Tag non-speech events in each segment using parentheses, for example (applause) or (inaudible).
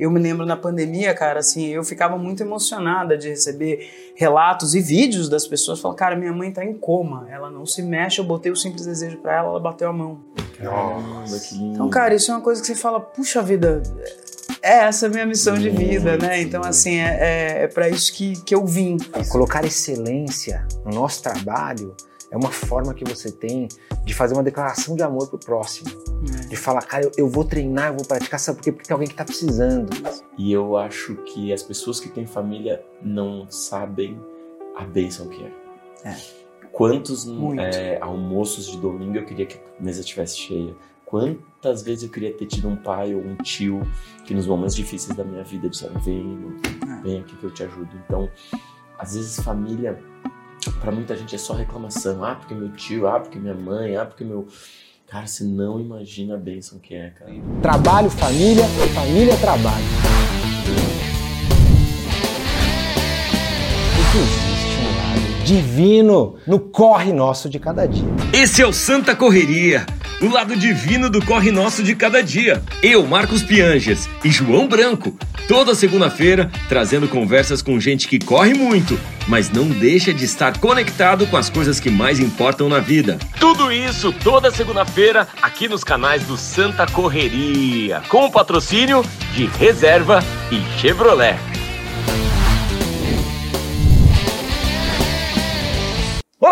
Eu me lembro na pandemia, cara, assim, eu ficava muito emocionada de receber relatos e vídeos das pessoas falando, cara, minha mãe tá em coma, ela não se mexe, eu botei o simples desejo para ela, ela bateu a mão. Nossa, que lindo. Então, cara, isso é uma coisa que você fala, puxa vida, é essa a minha missão de vida, né? Então, assim, é, é, é para isso que, que eu vim. Colocar excelência no nosso trabalho é uma forma que você tem de fazer uma declaração de amor pro próximo. É. De falar, cara, eu, eu, vou treinar, eu vou praticar, sabe por quê? Porque tem alguém que tá precisando. E eu acho que as pessoas que têm família não sabem a bênção que é. é. Quantos é, almoços de domingo eu queria que a mesa estivesse cheia? Quantas vezes eu queria ter tido um pai ou um tio que nos momentos difíceis da minha vida disseram: vem, é. vem aqui que eu te ajudo. Então, às vezes, família para muita gente é só reclamação. Ah, porque meu tio, ah, porque minha mãe, ah, porque meu. Cara, você não imagina a bênção que é, cara. Trabalho, família, família, trabalho. O que existe um lado divino no corre nosso de cada dia. Esse é o Santa Correria o lado divino do corre nosso de cada dia. Eu, Marcos Piangers e João Branco, toda segunda-feira, trazendo conversas com gente que corre muito, mas não deixa de estar conectado com as coisas que mais importam na vida. Tudo isso toda segunda-feira aqui nos canais do Santa Correria, com o patrocínio de Reserva e Chevrolet.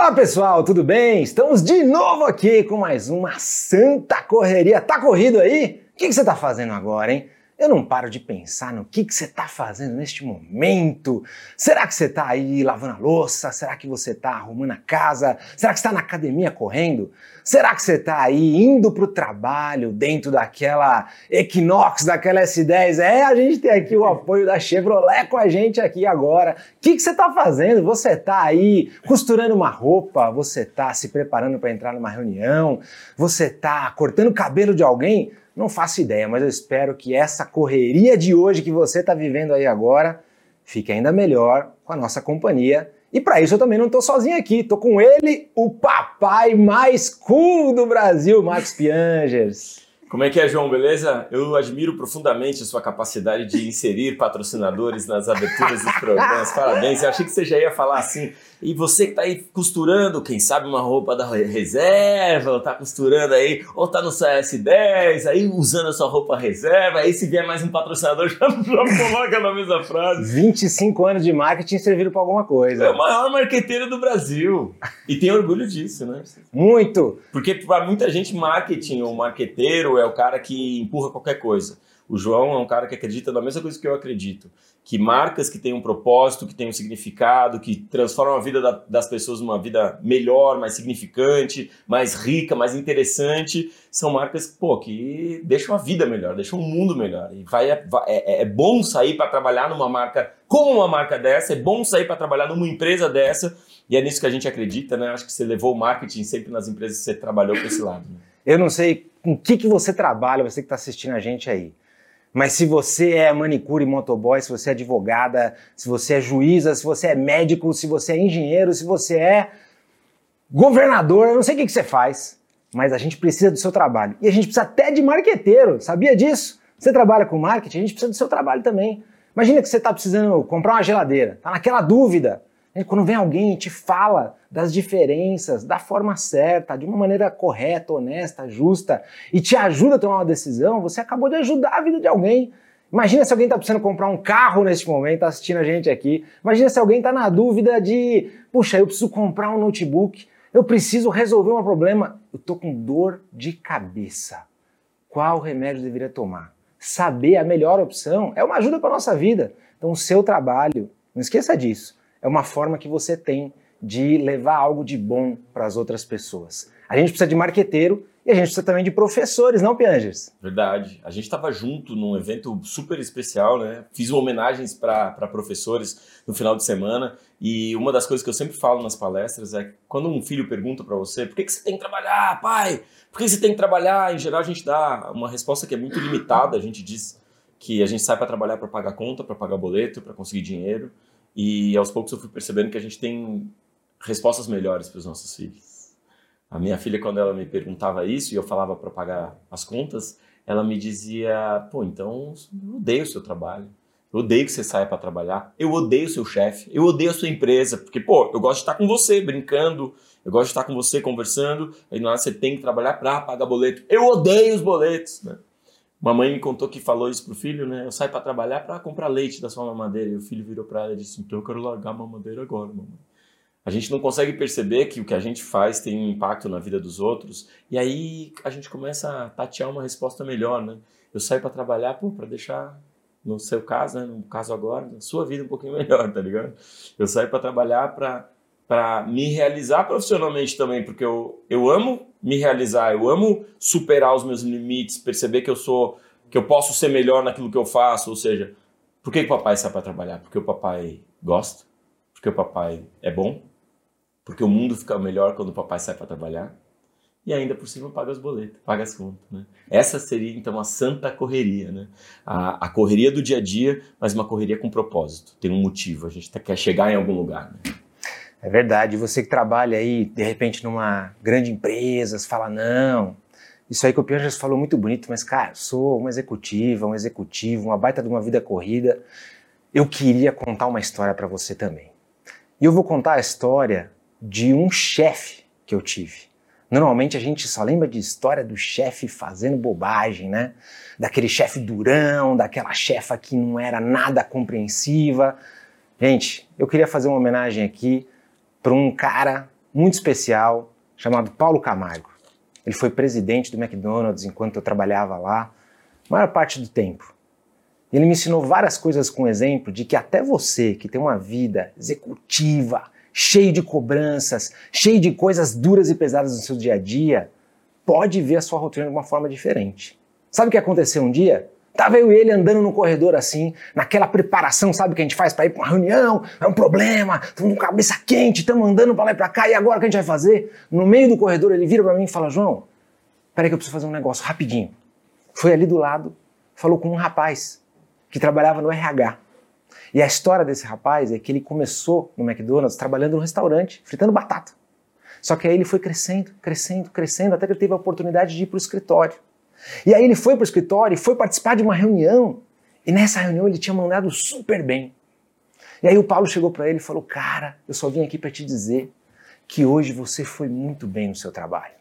Olá pessoal, tudo bem? Estamos de novo aqui com mais uma Santa Correria. Tá corrido aí? O que, você tá fazendo agora, hein? Eu não paro de pensar no que, que você está fazendo neste momento. Será que você está aí lavando a louça? Será que você está arrumando a casa? Será que está na academia correndo? Será que você está aí indo para o trabalho dentro daquela Equinox, daquela S10? É, a gente tem aqui o (laughs) apoio da Chevrolet com a gente aqui agora. O que, que você está fazendo? Você está aí costurando uma roupa? Você está se preparando para entrar numa reunião? Você está cortando o cabelo de alguém? Não faço ideia, mas eu espero que essa correria de hoje que você está vivendo aí agora fique ainda melhor com a nossa companhia. E para isso eu também não estou sozinho aqui, estou com ele, o papai mais cool do Brasil, Marcos Piangers. Como é que é, João? Beleza? Eu admiro profundamente a sua capacidade de inserir patrocinadores nas aberturas dos programas. Parabéns. Eu achei que você já ia falar assim. E você que está aí costurando, quem sabe uma roupa da reserva, ou tá costurando aí, ou tá no CS10, aí usando a sua roupa reserva, aí se vier mais um patrocinador, já, (laughs) já coloca na mesma frase. 25 anos de marketing serviram para alguma coisa. É o maior marqueteiro do Brasil. E tem orgulho disso, né? Muito! Porque para muita gente, marketing ou marqueteiro é o cara que empurra qualquer coisa. O João é um cara que acredita na mesma coisa que eu acredito, que marcas que têm um propósito, que têm um significado, que transformam a vida da, das pessoas numa vida melhor, mais significante, mais rica, mais interessante, são marcas pô, que deixam a vida melhor, deixam o mundo melhor. E vai, é, é, é bom sair para trabalhar numa marca como uma marca dessa, é bom sair para trabalhar numa empresa dessa, e é nisso que a gente acredita, né? Acho que você levou o marketing sempre nas empresas que você trabalhou com esse lado. Né? Eu não sei com o que, que você trabalha, você que está assistindo a gente aí. Mas se você é manicure e motoboy, se você é advogada, se você é juíza, se você é médico, se você é engenheiro, se você é governador, eu não sei o que, que você faz, mas a gente precisa do seu trabalho. E a gente precisa até de marqueteiro, sabia disso? Você trabalha com marketing, a gente precisa do seu trabalho também. Imagina que você está precisando comprar uma geladeira, está naquela dúvida. Quando vem alguém e te fala das diferenças, da forma certa, de uma maneira correta, honesta, justa, e te ajuda a tomar uma decisão, você acabou de ajudar a vida de alguém. Imagina se alguém está precisando comprar um carro neste momento, está assistindo a gente aqui. Imagina se alguém está na dúvida de, puxa, eu preciso comprar um notebook, eu preciso resolver um problema, eu estou com dor de cabeça. Qual remédio deveria tomar? Saber a melhor opção é uma ajuda para a nossa vida. Então, o seu trabalho, não esqueça disso, é uma forma que você tem de levar algo de bom para as outras pessoas. A gente precisa de marqueteiro e a gente precisa também de professores, não, Piangers? Verdade. A gente estava junto num evento super especial, né? Fiz homenagens para professores no final de semana e uma das coisas que eu sempre falo nas palestras é quando um filho pergunta para você por que, que você tem que trabalhar, pai? Por que você tem que trabalhar? Em geral, a gente dá uma resposta que é muito limitada. A gente diz que a gente sai para trabalhar para pagar conta, para pagar boleto, para conseguir dinheiro. E aos poucos eu fui percebendo que a gente tem respostas melhores para os nossos filhos. A minha filha, quando ela me perguntava isso e eu falava para pagar as contas, ela me dizia: pô, então eu odeio o seu trabalho. Eu odeio que você saia para trabalhar. Eu odeio o seu chefe. Eu odeio a sua empresa. Porque, pô, eu gosto de estar com você, brincando. Eu gosto de estar com você, conversando. Aí na hora você tem que trabalhar para pagar boleto. Eu odeio os boletos, né? Mamãe me contou que falou isso pro filho, né? Eu saio para trabalhar para comprar leite da sua mamadeira. E o filho virou para ela e disse: Então eu quero largar a mamadeira agora, mamãe. A gente não consegue perceber que o que a gente faz tem um impacto na vida dos outros. E aí a gente começa a tatear uma resposta melhor, né? Eu saio para trabalhar, para deixar no seu caso, né, no caso agora, na sua vida um pouquinho (laughs) melhor, tá ligado? Eu saio para trabalhar para para me realizar profissionalmente também, porque eu, eu amo me realizar, eu amo superar os meus limites, perceber que eu sou que eu posso ser melhor naquilo que eu faço, ou seja, por que o papai sai para trabalhar? Porque o papai gosta, porque o papai é bom, porque o mundo fica melhor quando o papai sai para trabalhar e ainda por cima paga os boletos, paga as contas. Né? Essa seria então a santa correria, né? A, a, correria do dia a dia, mas uma correria com propósito, tem um motivo, a gente tá, quer chegar em algum lugar. Né? É verdade, você que trabalha aí, de repente, numa grande empresa, você fala, não, isso aí que o Pianjas falou muito bonito, mas cara, sou uma executiva, um executivo, uma baita de uma vida corrida, eu queria contar uma história para você também. E eu vou contar a história de um chefe que eu tive. Normalmente a gente só lembra de história do chefe fazendo bobagem, né? Daquele chefe durão, daquela chefa que não era nada compreensiva. Gente, eu queria fazer uma homenagem aqui para um cara muito especial chamado Paulo Camargo. Ele foi presidente do McDonald's enquanto eu trabalhava lá, a maior parte do tempo. Ele me ensinou várias coisas com exemplo de que até você que tem uma vida executiva, cheio de cobranças, cheio de coisas duras e pesadas no seu dia a dia, pode ver a sua rotina de uma forma diferente. Sabe o que aconteceu um dia? Tava eu e ele andando no corredor assim, naquela preparação, sabe, que a gente faz para ir para uma reunião, é um problema, estamos com cabeça quente, estamos andando para lá e para cá, e agora o que a gente vai fazer? No meio do corredor ele vira para mim e fala: João, peraí que eu preciso fazer um negócio rapidinho. Foi ali do lado, falou com um rapaz que trabalhava no RH. E a história desse rapaz é que ele começou no McDonald's trabalhando no restaurante, fritando batata. Só que aí ele foi crescendo, crescendo, crescendo, até que ele teve a oportunidade de ir para o escritório. E aí ele foi para o escritório e foi participar de uma reunião. E nessa reunião ele tinha mandado super bem. E aí o Paulo chegou para ele e falou: Cara, eu só vim aqui para te dizer que hoje você foi muito bem no seu trabalho.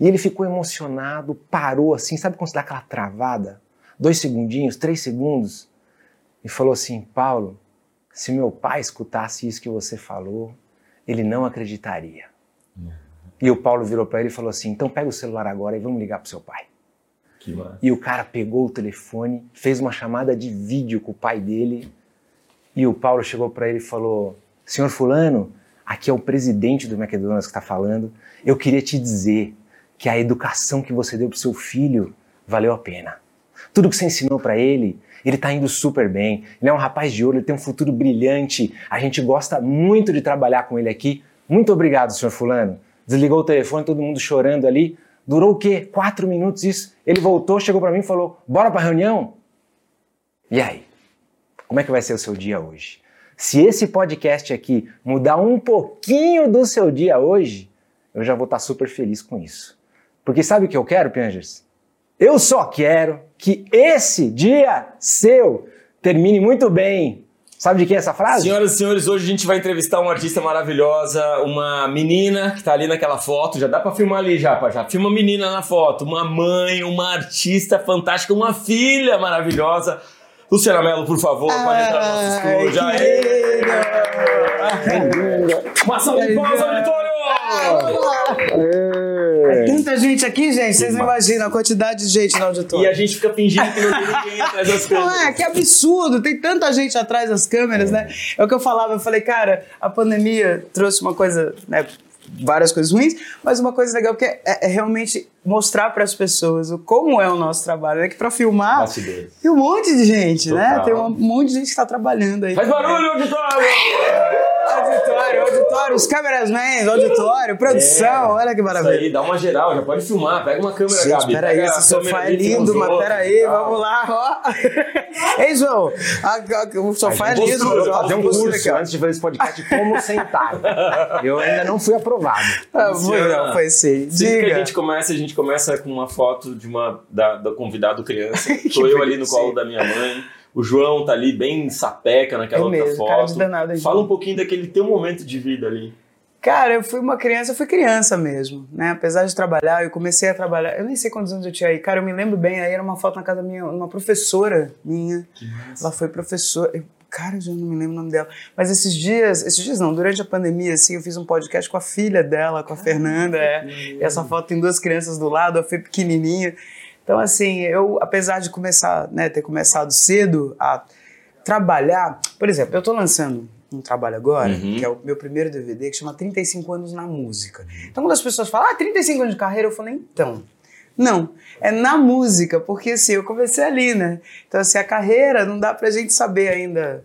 E ele ficou emocionado, parou assim, sabe quando você dá aquela travada? Dois segundinhos, três segundos e falou assim: Paulo, se meu pai escutasse isso que você falou, ele não acreditaria. Uhum. E o Paulo virou para ele e falou assim: então pega o celular agora e vamos ligar para seu pai. E o cara pegou o telefone, fez uma chamada de vídeo com o pai dele. E o Paulo chegou para ele e falou: Senhor Fulano, aqui é o presidente do McDonald's que está falando. Eu queria te dizer que a educação que você deu para seu filho valeu a pena. Tudo que você ensinou para ele, ele está indo super bem. Ele é um rapaz de ouro, ele tem um futuro brilhante. A gente gosta muito de trabalhar com ele aqui. Muito obrigado, senhor Fulano. Desligou o telefone, todo mundo chorando ali. Durou o quê? Quatro minutos isso. Ele voltou, chegou para mim e falou: Bora para reunião? E aí? Como é que vai ser o seu dia hoje? Se esse podcast aqui mudar um pouquinho do seu dia hoje, eu já vou estar tá super feliz com isso. Porque sabe o que eu quero, Piangers? Eu só quero que esse dia seu termine muito bem. Sabe de quem é essa frase? Senhoras e senhores, hoje a gente vai entrevistar uma artista maravilhosa, uma menina que tá ali naquela foto. Já dá para filmar ali, já, já. Filma a menina na foto. Uma mãe, uma artista fantástica, uma filha maravilhosa. Luciana Mello, por favor, pode entrar no nosso estúdio. Aê! Uma salva de palmas, auditório! É tanta gente aqui, gente, vocês não imaginam a quantidade de gente no auditório. E a gente fica fingindo que não tem ninguém atrás das (laughs) câmeras. Não é, que absurdo, tem tanta gente atrás das câmeras, é. né? É o que eu falava, eu falei, cara, a pandemia trouxe uma coisa, né? Várias coisas ruins, mas uma coisa legal que é, é realmente mostrar para as pessoas o, como é o nosso trabalho. É que para filmar Bastidores. tem um monte de gente, né? Total. né? Tem um monte de gente que está trabalhando aí. Faz barulho, auditório! Auditório, auditório, os cameramen, auditório, produção, É, olha que Isso maravilha. aí, dá uma geral, já pode filmar, pega uma câmera, Gente, Gabi. peraí, pega esse sofá é lindo, mas peraí, tal. vamos lá, ó. (laughs) Ei, João, a- a- o sofá é lindo. ó, fazer um curso aqui, ó. antes de fazer esse podcast de como sentar. (laughs) Eu ainda não fui aprovado. Ah, foi, não, foi sim. Sempre que a Diga. gente começa, a gente começa com uma foto de uma da, da convidado criança. Tô (laughs) eu ali no colo da minha mãe. O João tá ali bem sapeca naquela É outra mesmo, cara foto. danado, hein, Fala um pouquinho daquele teu momento de vida ali. Cara, eu fui uma criança, eu fui criança mesmo, né? Apesar de trabalhar, eu comecei a trabalhar. Eu nem sei quantos anos eu tinha aí. Cara, eu me lembro bem, aí era uma foto na casa minha, uma professora minha. Ela foi professora. eu- Cara, eu já não me lembro o nome dela. Mas esses dias, esses dias não, durante a pandemia, assim, eu fiz um podcast com a filha dela, com a Fernanda. É. E essa foto tem duas crianças do lado, a Fê pequenininha. Então, assim, eu, apesar de começar, né, ter começado cedo a trabalhar, por exemplo, eu tô lançando um trabalho agora, Uhum. que é o meu primeiro DVD, que chama 35 anos na música. Então, quando as pessoas falam, ah, 35 anos de carreira, eu falei, então, não, é na música, porque assim, eu comecei ali, né? Então, assim, a carreira não dá pra gente saber ainda,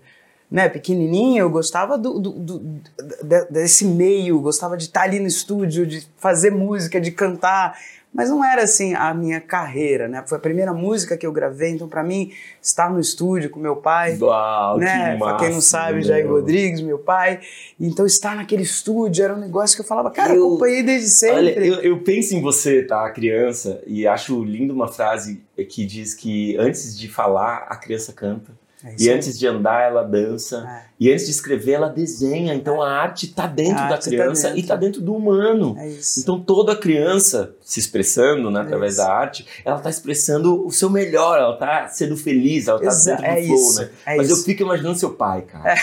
né? Pequenininho, eu gostava do, do- do- de- desse meio, gostava de estar ali no estúdio, de fazer música, de cantar, mas não era assim a minha carreira, né? Foi a primeira música que eu gravei, então pra mim, estar no estúdio com meu pai, Uau, né? que Pra quem não sabe, meu. Jair Rodrigues, meu pai. Então estar naquele estúdio era um negócio que eu falava, cara, Eu- acompanhei desde sempre. Olha, eu, eu penso em você, tá, criança, e acho lindo uma frase que diz que antes de falar, a criança canta. É E antes de andar, ela dança. É. E antes de escrever, ela desenha. Então a arte tá dentro A da arte tá criança dentro. e tá dentro do humano. É isso. Então toda criança se expressando né, através isso. da arte, ela tá expressando o seu melhor, ela tá sendo feliz, ela tá Exa- dentro do é flow, né? é Mas eu isso. fico imaginando seu pai, cara.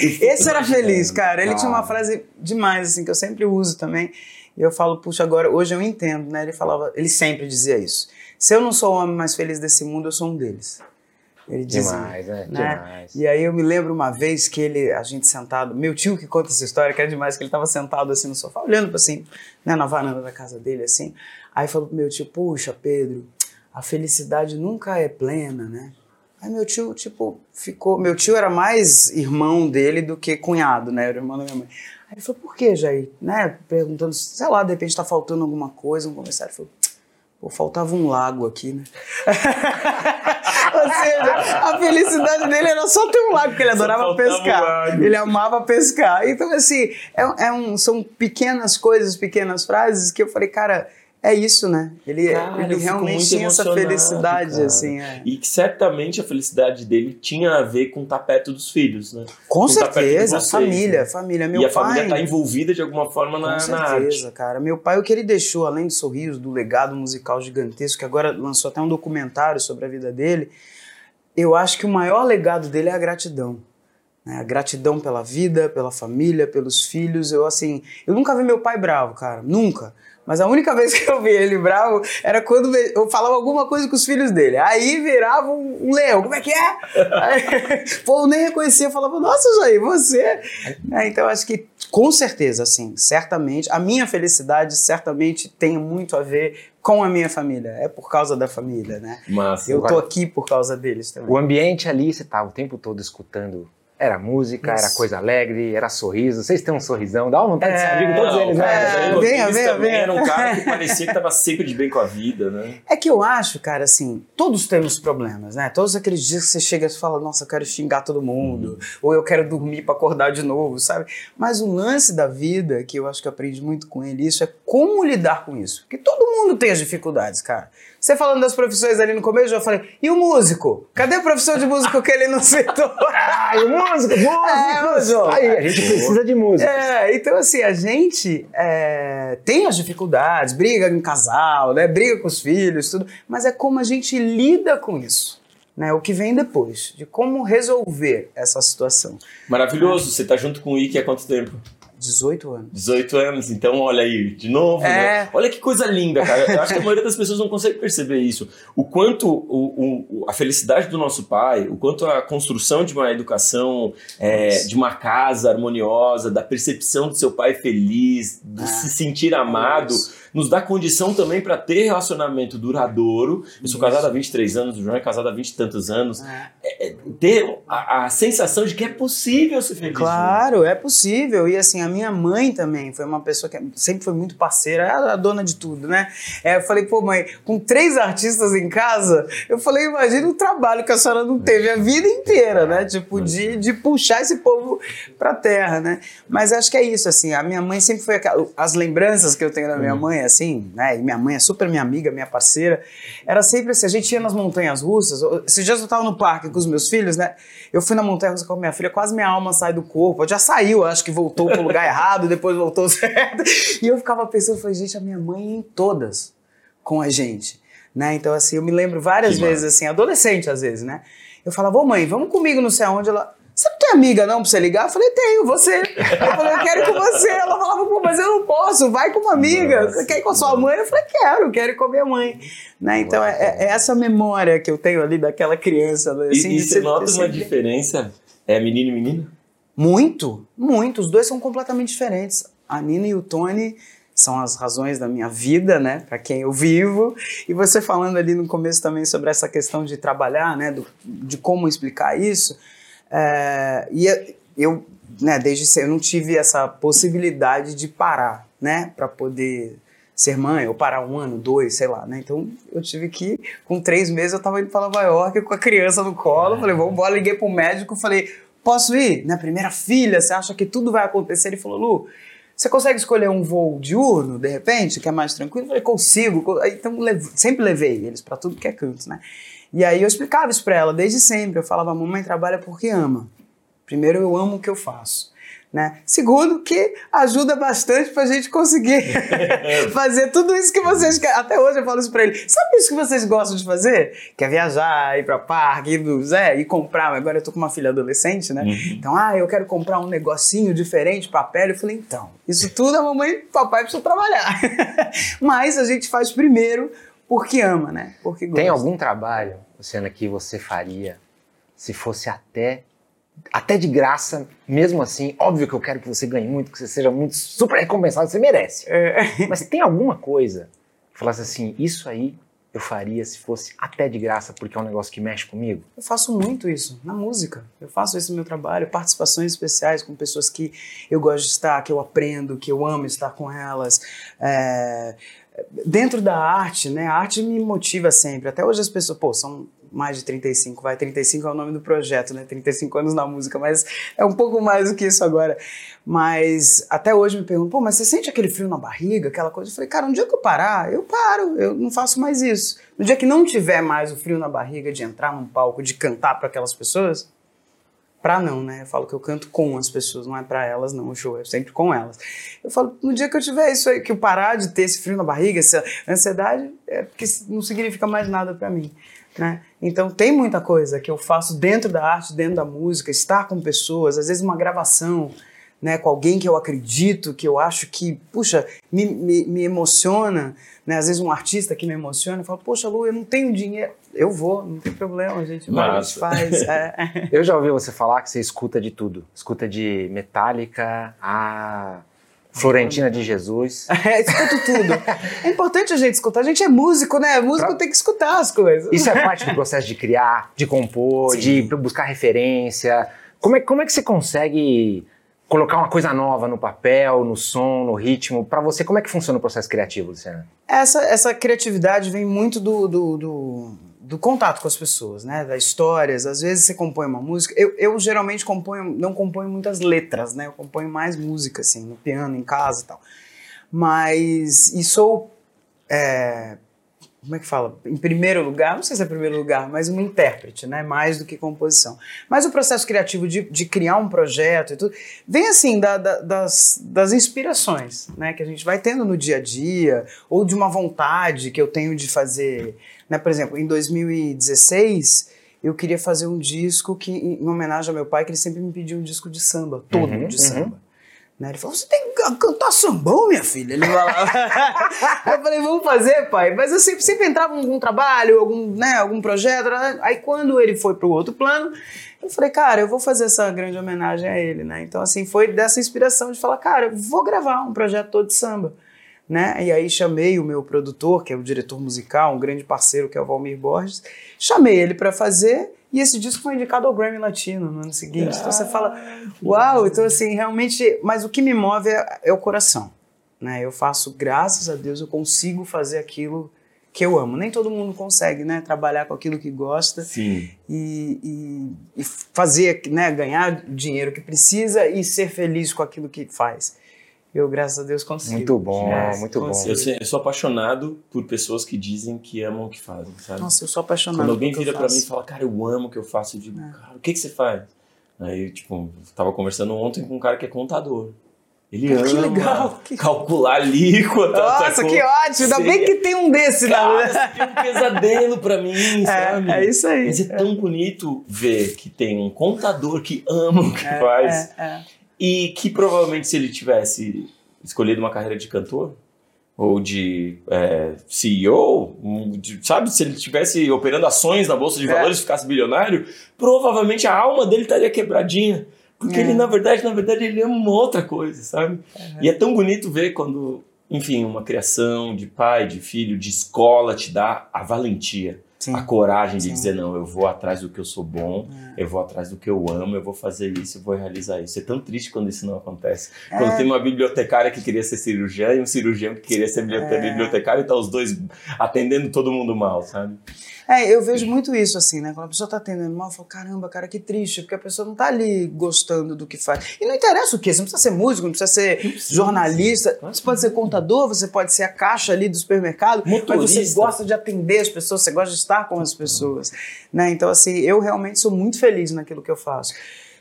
Eu Esse era feliz, cara. Ele tinha uma frase demais, assim, que eu sempre uso também. E eu falo, puxa, agora, hoje eu entendo, né? Ele falava, ele sempre dizia isso. Se eu não sou o homem mais feliz desse mundo, eu sou um deles. Ele dizia. Demais, né? né? Demais. E aí eu me lembro uma vez que ele, a gente sentado, meu tio que conta essa história, que é demais, que ele tava sentado assim no sofá, olhando pra assim, né, na varanda da casa dele, assim. Aí falou pro meu tio, puxa, Pedro, a felicidade nunca é plena, né? Aí meu tio, tipo, ficou. Meu tio era mais irmão dele do que cunhado, né? Era irmão da minha mãe. Aí ele falou, por que, Jair? Né? Perguntando, sei lá, de repente tá faltando alguma coisa, um conversário. Ele falou, pô, faltava um lago aqui, né? (laughs) Ou seja, a felicidade dele era só ter um lago, porque ele adorava um pescar. lago. ele amava pescar. Então, assim, é, é um, são pequenas coisas, pequenas frases que eu falei, cara, é isso, né? Ele, Cara, ele realmente tinha essa felicidade, cara. assim. É. E que certamente a felicidade dele tinha a ver com estar perto dos filhos, né? Com de certeza, vocês, família, né? família. Meu e a pai, família tá envolvida de alguma forma na, Com na arte. certeza, cara. Meu pai, o que ele deixou, além de sorriso, do legado musical gigantesco, que agora lançou até um documentário sobre a vida dele, eu acho que o maior legado dele é a gratidão. né? A gratidão pela vida, pela família, pelos filhos. Eu, assim, eu nunca vi meu pai bravo, cara. Nunca. Mas a única vez que eu vi ele bravo era quando eu falava alguma coisa com os filhos dele. Aí virava um um leão. Como é que é? Aí, (laughs) pô, eu nem reconhecia. Eu falava, nossa, Jair, você. É, então, acho que, com certeza, assim, certamente, a minha felicidade certamente tem muito a ver com a minha família. É por causa da família, né? Massa. Eu tô aqui por causa deles também. O ambiente ali, você tava o tempo todo escutando. Era música, Isso. era coisa alegre, era sorriso. Vocês têm um sorrisão, dá uma vontade de É, ser amigo de todos Não, eles, né? É, venha, venha, também venha. era um cara que (laughs) parecia que tava sempre de bem com a vida, né? É que eu acho, cara, assim, todos temos problemas, né? Todos aqueles dias que você chega e fala, nossa, eu quero xingar todo mundo, ou eu quero dormir pra acordar de novo, sabe? Mas o lance da vida, que eu acho que eu aprendi muito com ele, isso é como lidar com isso. Porque todo mundo tem as dificuldades, cara. Você falando das profissões ali no começo, eu falei, e o músico? Cadê a profissão de músico que ele não citou? (laughs) Ai, música, É, música! João. Aí, a gente precisa de música. É, então assim, a gente é, tem as dificuldades, briga em casal, né? Briga com os filhos, tudo, mas é como a gente lida com isso. Né, o que vem depois, de como resolver essa situação. Maravilhoso. Você tá junto com o Ike há quanto tempo? 18 anos. 18 anos, então olha aí, de novo, É. né? Olha que coisa linda, cara. Eu acho que a maioria das pessoas não consegue perceber isso. O quanto o, o- a felicidade do nosso pai, o quanto a construção de uma educação, é, de uma casa harmoniosa, da percepção do seu pai feliz, de É. se sentir amado, Isso. Nos dá condição também para ter relacionamento duradouro. Eu sou casado há 23 anos, o João é casado há 20 e tantos anos. É, é, ter a, a sensação de que é possível ser feliz. Claro, é possível. E assim, a minha mãe também foi uma pessoa que sempre foi muito parceira, é a dona de tudo, né? É, eu falei, pô, mãe, com três artistas em casa, eu falei, imagina o trabalho que a senhora não teve a vida inteira, né? Tipo, de, de puxar esse povo pra terra, né? Mas acho que é isso, assim, a minha mãe sempre foi aquela, as lembranças que eu tenho da minha Uhum. mãe, assim, né? E minha mãe é super minha amiga, minha parceira. Era sempre assim, a gente ia nas montanhas russas. Esses dias eu tava no parque com os meus filhos, né? Eu fui na montanha russa com a minha filha, quase minha alma sai do corpo. Já saiu, acho que voltou pro lugar (laughs) errado, depois voltou (laughs) certo. E eu ficava pensando, falei, gente, a minha mãe ia em todas com a gente, né? Então, assim, eu me lembro várias Que vezes, assim, adolescente às vezes, né? Eu falava, ô mãe, vamos comigo não sei aonde. Ela, você não tem amiga não pra você ligar? Eu falei, tenho, você. Eu falei, eu quero ir com você. Ela falava, pô, mas eu não posso, vai com uma amiga. Nossa. Você quer ir com a sua mãe? Eu falei, quero, quero ir com a minha mãe. Né? Então, é, é- é essa memória que eu tenho ali daquela criança. né? E, Assim, e você nota uma diferença? É menino e menina? Muito, muito. Os dois são completamente diferentes. A Nina e o Tony são as razões da minha vida, né? Para quem eu vivo. E você falando ali no começo também sobre essa questão de trabalhar, né? do- de como explicar isso. É, e eu, né? Desde eu não tive essa possibilidade de parar, né? Para poder ser mãe, ou parar um ano, dois, sei lá, né? Então eu tive que, com três meses, eu tava indo para Nova York com a criança no colo. Falei, vamos embora, liguei pro médico, falei, posso ir? Na primeira filha, você acha que tudo vai acontecer? Ele falou, Lu, você consegue escolher um voo diurno, de repente, que é mais tranquilo? Eu falei, consigo. Então, sempre levei eles para tudo que é canto, né? E aí eu explicava isso para ela desde sempre. Eu falava, mamãe trabalha porque ama. Primeiro, eu amo o que eu faço. Né? Segundo, que ajuda bastante pra gente conseguir (laughs) fazer tudo isso que vocês querem. Até hoje eu falo isso pra ele. Sabe isso que vocês gostam de fazer? Quer viajar, ir pra parque, ir, no, Zé, ir comprar. Agora eu tô com uma filha adolescente, né? Então, ah, eu quero comprar um negocinho diferente pra pele. Eu falei, então, isso tudo a mamãe e papai precisam trabalhar. (laughs) Mas a gente faz primeiro porque ama, né? Porque gosta. Tem algum trabalho, Luciana, que você faria se fosse até até de graça, mesmo assim? Óbvio que eu quero que você ganhe muito, que você seja muito super recompensado, você merece. É. (laughs) Mas tem alguma coisa que falasse assim, isso aí eu faria se fosse até de graça, porque é um negócio que mexe comigo? Eu faço muito isso na música. Eu faço isso no meu trabalho, participações especiais com pessoas que eu gosto de estar, que eu aprendo, que eu amo estar com elas. É, Dentro da arte, né? A arte me motiva sempre. Até hoje as pessoas, pô, são mais de 35, vai, 35 é o nome do projeto, né? 35 anos na música, mas é um pouco mais do que isso agora. Mas até hoje me perguntam, pô, mas você sente aquele frio na barriga, aquela coisa? Eu falei, cara, um dia que eu parar, eu paro, eu não faço mais isso. No dia que não tiver mais o frio na barriga de entrar num palco, de cantar para aquelas pessoas, pra não, né? Eu falo que eu canto com as pessoas, não é pra elas, não. O show é sempre com elas. Eu falo, no dia que eu tiver isso aí, que eu parar de ter esse frio na barriga, essa ansiedade, é porque não significa mais nada pra mim. Né? Então tem muita coisa que eu faço dentro da arte, dentro da música, estar com pessoas, às vezes uma gravação, né, com alguém que eu acredito, que eu acho que, puxa, me, me, me emociona, né? Às vezes um artista que me emociona, eu falo, poxa, Lu, eu não tenho dinheiro. Eu vou, não tem problema, a gente vai, a gente Massa. faz. é. (laughs) Eu já ouvi você falar que você escuta de tudo. Escuta de Metallica a Florentina de Jesus. (laughs) É, escuto tudo. É importante a gente escutar. A gente é músico, né? Músico Pra- tem que escutar as coisas. Isso é parte do processo de criar, de compor, Sim. de buscar referência. Como é, como é que você consegue colocar uma coisa nova no papel, no som, no ritmo? Pra você, como é que funciona o processo criativo, Luciana? Essa, essa criatividade vem muito do, do, do, do contato com as pessoas, né? Das histórias. Às vezes você compõe uma música. Eu, eu geralmente componho, não componho muitas letras, né? Eu componho mais música, assim, no piano, em casa e tal. Mas. E sou. é, como é que fala? Em primeiro lugar, não sei se é primeiro lugar, mas uma intérprete, né? Mais do que composição. Mas o processo criativo de, de criar um projeto e tudo, vem assim da- da- das, das inspirações, né? Que a gente vai tendo no dia a dia, ou de uma vontade que eu tenho de fazer. Né? Por exemplo, em 2016, eu queria fazer um disco que, em homenagem ao meu pai, que ele sempre me pediu um disco de samba, todo Uhum, de uhum. samba. Né? Ele falou: você tem que can- cantar sambão, minha filha. Ele falava. (laughs) eu falei, vamos fazer, pai. Mas eu sempre, sempre entrava em algum trabalho, algum, né, algum projeto. né? Aí quando ele foi para o outro plano, eu falei, cara, eu vou fazer essa grande homenagem a ele, né? Então, assim, foi dessa inspiração de falar, cara, eu vou gravar um projeto todo de samba. né? E aí chamei o meu produtor, que é o diretor musical, um grande parceiro que é o Valmir Borges, chamei ele para fazer e esse disco foi indicado ao Grammy Latino no ano seguinte. Então você fala, uau, então assim, realmente, mas o que me move é, é o coração, né? Eu faço, graças a Deus, eu consigo fazer aquilo que eu amo. Nem todo mundo consegue, né? Trabalhar com aquilo que gosta Sim. e, e, e fazer, né? Ganhar o dinheiro que precisa e ser feliz com aquilo que faz. Eu, graças a Deus, consigo. Muito bom, É, muito bom. consigo. Eu, sei- eu sou apaixonado por pessoas que dizem que amam o que fazem, sabe? Nossa, eu sou apaixonado. Quando alguém vira eu pra mim e fala, cara, eu amo o que eu faço, eu digo, É. cara, o que, que você faz? Aí, tipo, eu tava conversando ontem com um cara que é contador. Ele Que ama legal, que- calcular alíquota. Nossa, sacou? que ótimo! Ainda bem que tem um desse, Cara, né? tem um pesadelo pra mim, sabe? É, é isso aí. Mas é tão bonito ver que tem um contador que ama o que faz É, é. E que provavelmente se ele tivesse escolhido uma carreira de cantor ou de é, CEO, de- sabe, se ele tivesse operando ações na bolsa de É. valores e ficasse bilionário, provavelmente a alma dele estaria quebradinha, porque É. ele na verdade, na verdade ele ama uma outra coisa, sabe? E é tão bonito ver quando, enfim, uma criação de pai, de filho, de escola te dá a valentia Sim. a coragem de Sim. É. dizer, não, eu vou atrás do que eu sou bom, eu vou atrás do que eu amo, eu vou fazer isso, eu vou realizar isso. É tão triste quando isso não acontece. É. Quando tem uma bibliotecária que queria ser cirurgiã e um cirurgião que queria ser É. bibliotecário e tá os dois atendendo todo mundo mal, sabe? É, eu vejo muito isso, assim, né? Quando a pessoa tá atendendo mal, eu falo, caramba, cara, que triste, porque a pessoa não tá ali gostando do que faz. E não interessa o quê? Você não precisa ser músico, não precisa ser jornalista, você pode ser contador, você pode ser a caixa ali do supermercado, mas você Motorista. gosta de atender as pessoas, você gosta de estar com as pessoas, né? Então, assim, eu realmente sou muito feliz naquilo que eu faço.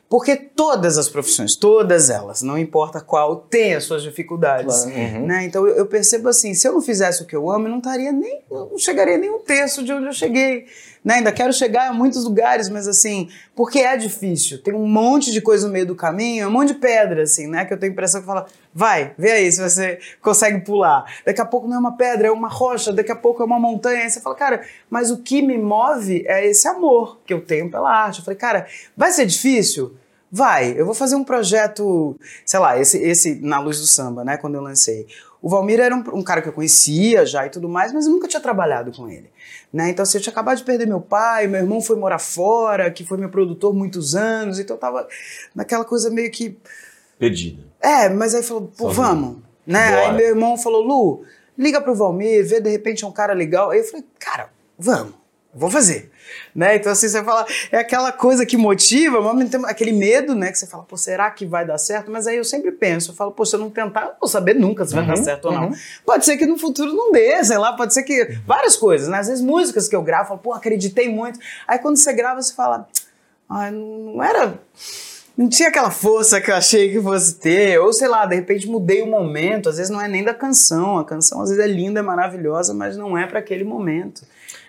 Porque todas as profissões, todas elas, não importa qual, têm as suas dificuldades. Claro. Uhum. Né? Então eu, eu percebo assim, se eu não fizesse o que eu amo, eu não estaria nem, eu não chegaria nem um terço de onde eu cheguei. Né? Ainda quero chegar a muitos lugares, mas assim, porque é difícil. Tem um monte de coisa no meio do caminho, um monte de pedra, assim, né? Que eu tenho a impressão que fala, vai, vê aí se você consegue pular. Daqui a pouco não é uma pedra, é uma rocha, daqui a pouco é uma montanha. Aí você fala, cara, mas o que me move é esse amor que eu tenho pela arte. Eu falei, cara, vai ser difícil? Vai, eu vou fazer um projeto, sei lá, esse, esse na luz do samba, né, quando eu lancei. O Valmir era um, um cara que eu conhecia já e tudo mais, mas eu nunca tinha trabalhado com ele. Né? Então, assim, eu tinha acabado de perder meu pai, meu irmão foi morar fora, que foi meu produtor muitos anos, então eu tava naquela coisa meio que. Perdida. É, mas aí falou, pô, Sozinho. vamos. Né? Bora. Aí meu irmão falou, Lu, liga pro Valmir, vê de repente é um cara legal. Aí eu falei, cara, vamos, vou fazer. Né? Então, assim, você fala, é aquela coisa que motiva, mas ao mesmo tempo, aquele medo, né? Que você fala, pô, será que vai dar certo? Mas aí eu sempre penso, eu falo, pô, se eu não tentar, eu não vou saber nunca se vai dar Uhum, certo ou não. uhum. Pode ser que no futuro não dê, sei lá, pode ser que. Várias coisas, né? Às vezes músicas que eu gravo, eu falo, pô, acreditei muito. Aí quando você grava, você fala, ah, não era. Não tinha aquela força que eu achei que fosse ter, ou sei lá, de repente mudei o momento. Às vezes não é nem da canção, a canção às vezes é linda, é maravilhosa, mas não é para aquele momento.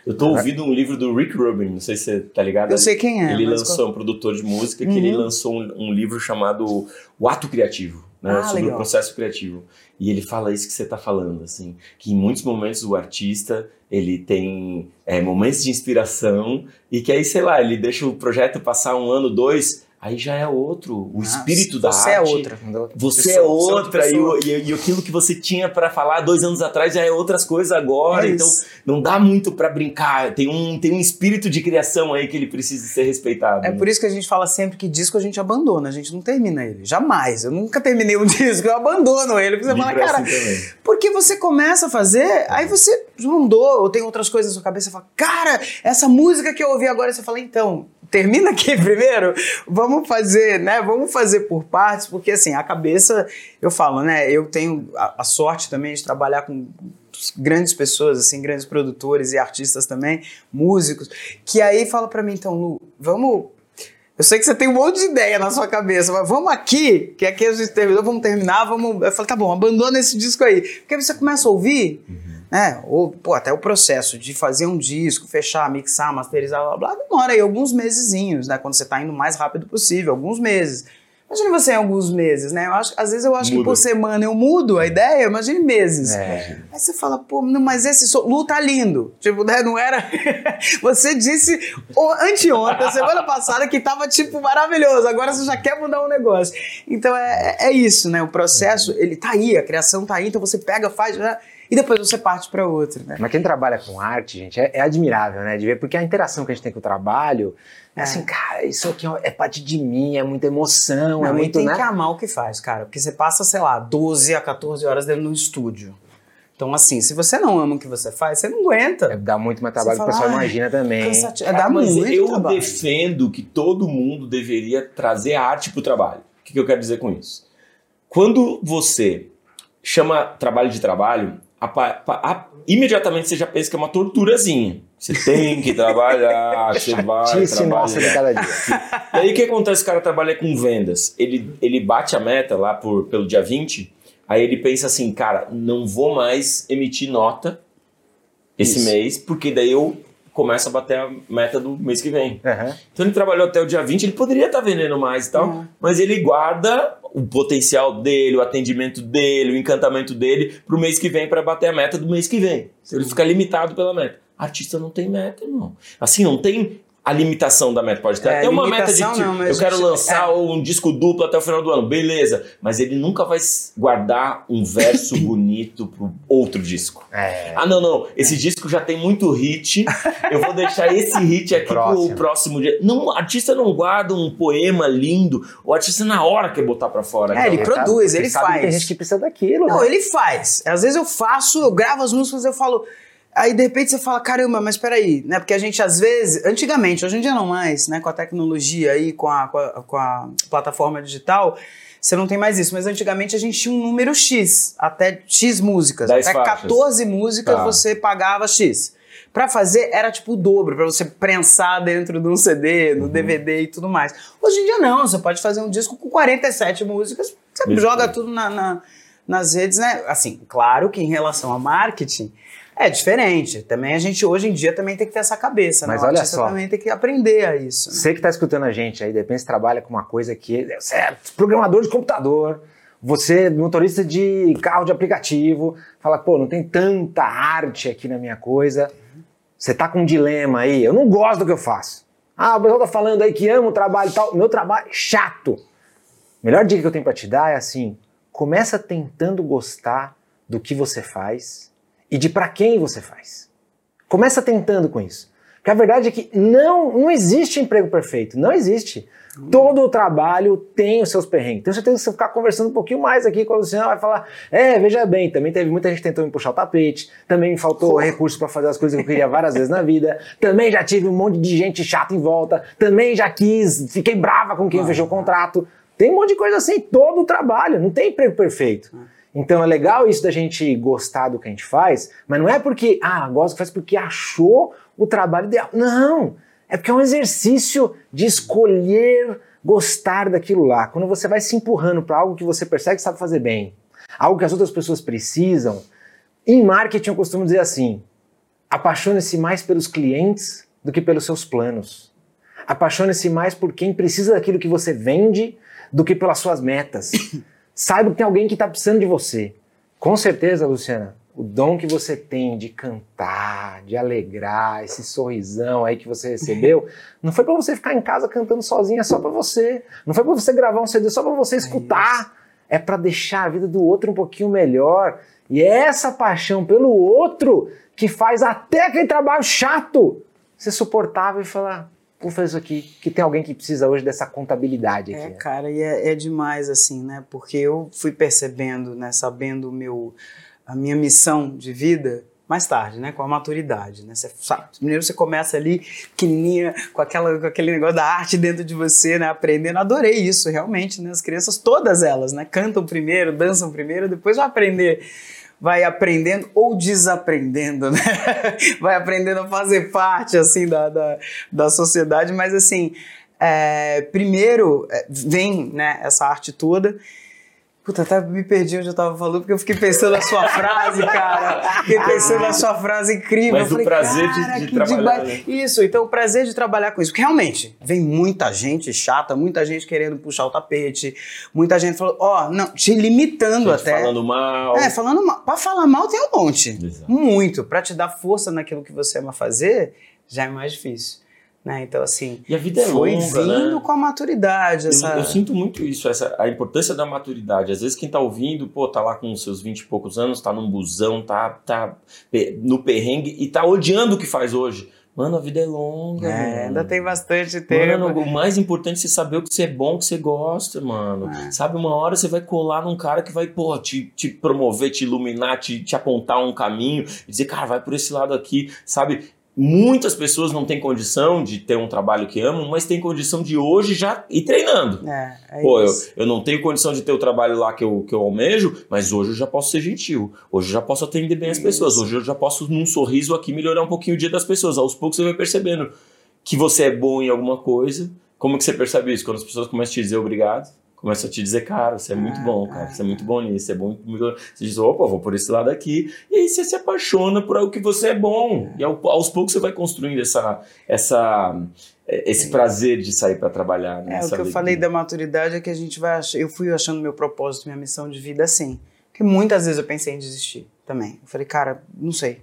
Eu tô ouvindo um livro do Rick Rubin, não sei se você tá ligado. Eu sei quem é. Ele lançou, é um produtor de música, que Uhum. ele lançou um, um livro chamado O Ato Criativo, né? Ah, sobre legal. o processo criativo. E ele fala isso que você tá falando, assim, que em muitos momentos o artista, ele tem é, momentos de inspiração e que aí, sei lá, ele deixa o projeto passar um ano, dois, aí já é outro. O Ah, espírito da você arte... é outra. Você Pessoa, é você é outra outra, e, e, e aquilo que você tinha pra falar dois anos atrás já é outras coisas agora. É então não dá muito pra brincar. Tem um, tem um espírito de criação aí que ele precisa ser respeitado. É né? por isso que a gente fala sempre que disco a gente abandona, a gente não termina ele. Jamais. Eu nunca terminei um (laughs) disco, eu abandono ele. Porque você fala, é cara. Porque você começa a fazer, aí você mandou, ou tem outras coisas na sua cabeça, você fala, cara, essa música que eu ouvi agora, você fala, então, termina aqui (laughs) primeiro, vamos fazer, né? Vamos fazer por partes, porque assim, a cabeça, eu falo, né? Eu tenho a, a sorte também de trabalhar com grandes pessoas, assim, grandes produtores e artistas também, músicos, que aí fala pra mim, então, Lu, vamos eu sei que você tem um monte de ideia na sua cabeça, mas vamos aqui, que aqui a gente terminou, vamos terminar, vamos. Eu falei, tá bom, abandona esse disco aí. Porque aí você começa a ouvir, né? Ou, pô, até o processo de fazer um disco, fechar, mixar, masterizar, blá blá, demora aí alguns mesezinhos, né? Quando você tá indo o mais rápido possível, alguns meses. Imagine você em alguns meses, né? Eu acho, às vezes eu acho que Muda. por semana eu mudo a ideia, imagine meses. É. Aí você fala, pô, não, mas esse so- Lu tá lindo. Tipo, né, não era. (laughs) você disse anteontem, semana passada, que tava, tipo, maravilhoso. Agora você já quer mudar um negócio. Então é, é isso, né? O processo, ele tá aí, a criação tá aí, então você pega, faz, já, e depois você parte pra outro, né? Mas quem trabalha com arte, gente, é, é admirável, né? De ver, porque a interação que a gente tem com o trabalho é, É. assim, cara, isso aqui é parte de mim, é muita emoção, é Não, e muito, tem né? que amar o que faz, cara. Porque você passa, sei lá, 12 a 14 horas dentro de um estúdio. Então, assim, se você não ama o que você faz, você não aguenta. É, Dá muito mais trabalho, Você o pessoal fala, "Ai, imagina também. Cansativo. É, dá mas muito eu trabalho. defendo que todo mundo deveria trazer arte pro trabalho. O que, que eu quero dizer com isso? Quando você chama trabalho de trabalho, a a- imediatamente você já pensa que é uma torturazinha. Você tem que trabalhar, você vai trabalhar. cada dia. E aí o que acontece? O cara trabalha com vendas. Ele, ele bate a meta lá por, pelo dia 20, aí ele pensa assim, cara, não vou mais emitir nota esse Isso. mês, porque daí eu começo a bater a meta do mês que vem. Aham. Então ele trabalhou até o dia 20, ele poderia estar vendendo mais e tal, Uhum. mas ele guarda o potencial dele, o atendimento dele, o encantamento dele pro mês que vem para bater a meta do mês que vem. Ele fica limitado pela meta. Artista não tem meta, irmão. Assim, não tem a limitação da meta. Pode ter É, até uma meta de tipo, não, eu quero gente- lançar um disco duplo até o final do ano, beleza. Mas ele nunca vai guardar um verso (coughs) bonito pro outro disco. É. Ah, não, não. Esse disco já tem muito hit. Eu vou deixar esse hit aqui Próximo. pro próximo dia. Não, o artista não guarda um poema lindo. O artista na hora quer botar pra fora. É, ele Então, Porque produz, ele faz. Tem gente que precisa daquilo. Não, né? ele faz. Às vezes eu faço, eu gravo as músicas, eu falo. Aí de repente você fala, caramba, mas peraí, né? Porque a gente às vezes, antigamente, hoje em dia não mais, né? Com a tecnologia aí, com a, com a, com a plataforma digital, você não tem mais isso. Mas antigamente a gente tinha um número X, até X músicas. Dez até faixas. 14 músicas Tá. você pagava X. Pra fazer era tipo o dobro, pra você prensar dentro de um CD, Uhum. no DVD e tudo mais. Hoje em dia não, você pode fazer um disco com 47 músicas, você joga tudo na- na, nas redes, né? Assim, claro que em relação a marketing é diferente. Também a gente hoje em dia também tem que ter essa cabeça, Mas né? O olha artista só. também tem que aprender a isso. né? Você que está escutando a gente aí, de repente você trabalha com uma coisa que. Você é programador de computador, você é motorista de carro de aplicativo, fala, pô, não tem tanta arte aqui na minha coisa. Você tá com um dilema aí, eu não gosto do que eu faço. Ah, o pessoal tá falando aí que ama o trabalho e tal. Meu trabalho é chato. Melhor dica que eu tenho para te dar é assim: começa tentando gostar do que você faz e de para quem você faz. Começa tentando com isso. Porque a verdade é que não, não existe emprego perfeito, não existe. Todo o trabalho tem os seus perrengues. Tenho certeza que se eu ficar conversando um pouquinho mais aqui com a Luciana, vai falar: é, veja bem, também teve muita gente tentando me puxar o tapete, também me faltou recursos para fazer as coisas que eu queria várias vezes na vida, também já tive um monte de gente chata em volta, também já quis, fiquei brava com quem fechou o contrato. Tem um monte de coisa assim, todo o trabalho, não tem emprego perfeito. Então é legal isso da gente gostar do que a gente faz, mas não é porque, ah, que faz porque achou o trabalho ideal. Não! É porque é um exercício de escolher gostar daquilo lá. Quando você vai se empurrando para algo que você percebe que sabe fazer bem, algo que as outras pessoas precisam, em marketing eu costumo dizer assim: apaixone-se mais pelos clientes do que pelos seus planos. Apaixone-se mais por quem precisa daquilo que você vende do que pelas suas metas. (coughs) Saiba que tem alguém que está precisando de você. Com certeza, Luciana, o dom que você tem de cantar, de alegrar, esse sorrisão aí que você recebeu, (laughs) não foi para você ficar em casa cantando sozinha só para você. Não foi para você gravar um CD só para você escutar. É para deixar a vida do outro um pouquinho melhor. E é essa paixão pelo outro que faz até aquele trabalho chato ser suportável e falar: fazer isso aqui, que tem alguém que precisa hoje dessa contabilidade aqui. É, cara, e é, é demais, assim, né? Porque eu fui percebendo, né, sabendo o meu, a minha missão de vida mais tarde, né? Com a maturidade, né? Você sabe, primeiro você começa ali, pequenininha, com, aquela, com aquele negócio da arte dentro de você, né? Aprendendo. Adorei isso, realmente, né? As crianças, todas elas, né? Cantam primeiro, dançam primeiro, depois vai aprender vai aprendendo ou desaprendendo, (laughs) né? Vai aprendendo a fazer parte, assim, da, da, da sociedade, mas, assim, é, primeiro é, vem, né, essa arte toda, Puta, até me perdi onde eu tava falando, porque eu fiquei pensando na sua frase, cara. Fiquei pensando na sua frase incrível. Mas Eu o falei, prazer de- de trabalhar, né? Isso, então o prazer de trabalhar com isso. Porque realmente, vem muita gente chata, muita gente querendo puxar o tapete, muita gente falando, ó, não, te limitando Gente até. falando mal. É, falando mal. Pra falar mal tem um monte. Exato. Muito. Pra te dar força naquilo que você ama fazer, já é mais difícil. Né? Então, assim, E a vida é foi longa, vindo né? com a maturidade. Eu, Essa... eu sinto muito isso, essa, a importância da maturidade. Às vezes quem tá ouvindo, pô, tá lá com seus 20 e poucos anos, tá num busão, tá, tá no perrengue e tá odiando o que faz hoje. Mano, a vida é longa. É, mano. ainda tem bastante tempo. Mano, o mais importante é você saber o que você é bom, o que você gosta, mano. É. Sabe, uma hora você vai colar num cara que vai, pô, te, te promover, te iluminar, te, te apontar um caminho e dizer, cara, vai por esse lado aqui, sabe? Muitas pessoas não têm condição de ter um trabalho que amam, mas têm condição de hoje já ir treinando. É, é Pô, eu, eu não tenho condição de ter o trabalho lá que eu, que eu almejo, mas hoje eu já posso ser gentil. Hoje eu já posso atender bem as pessoas. Isso. Hoje eu já posso, num sorriso aqui, melhorar um pouquinho o dia das pessoas. Aos poucos você vai percebendo que você é bom em alguma coisa. Como que você percebe isso? Quando as pessoas começam a te dizer obrigado, começam a te dizer, cara, você é muito Ah, bom, cara, ah. você é muito bom nisso, você é bom. muito- Você diz, opa, vou por esse lado aqui. E aí você se apaixona por algo que você é bom. E ao- aos poucos você vai construindo essa, essa, esse prazer de sair para trabalhar. Né? É, o que eu falei da maturidade é que a gente vai achar. Eu fui achando meu propósito, minha missão de vida assim. Porque muitas vezes eu pensei em desistir também. Eu falei, cara, não sei.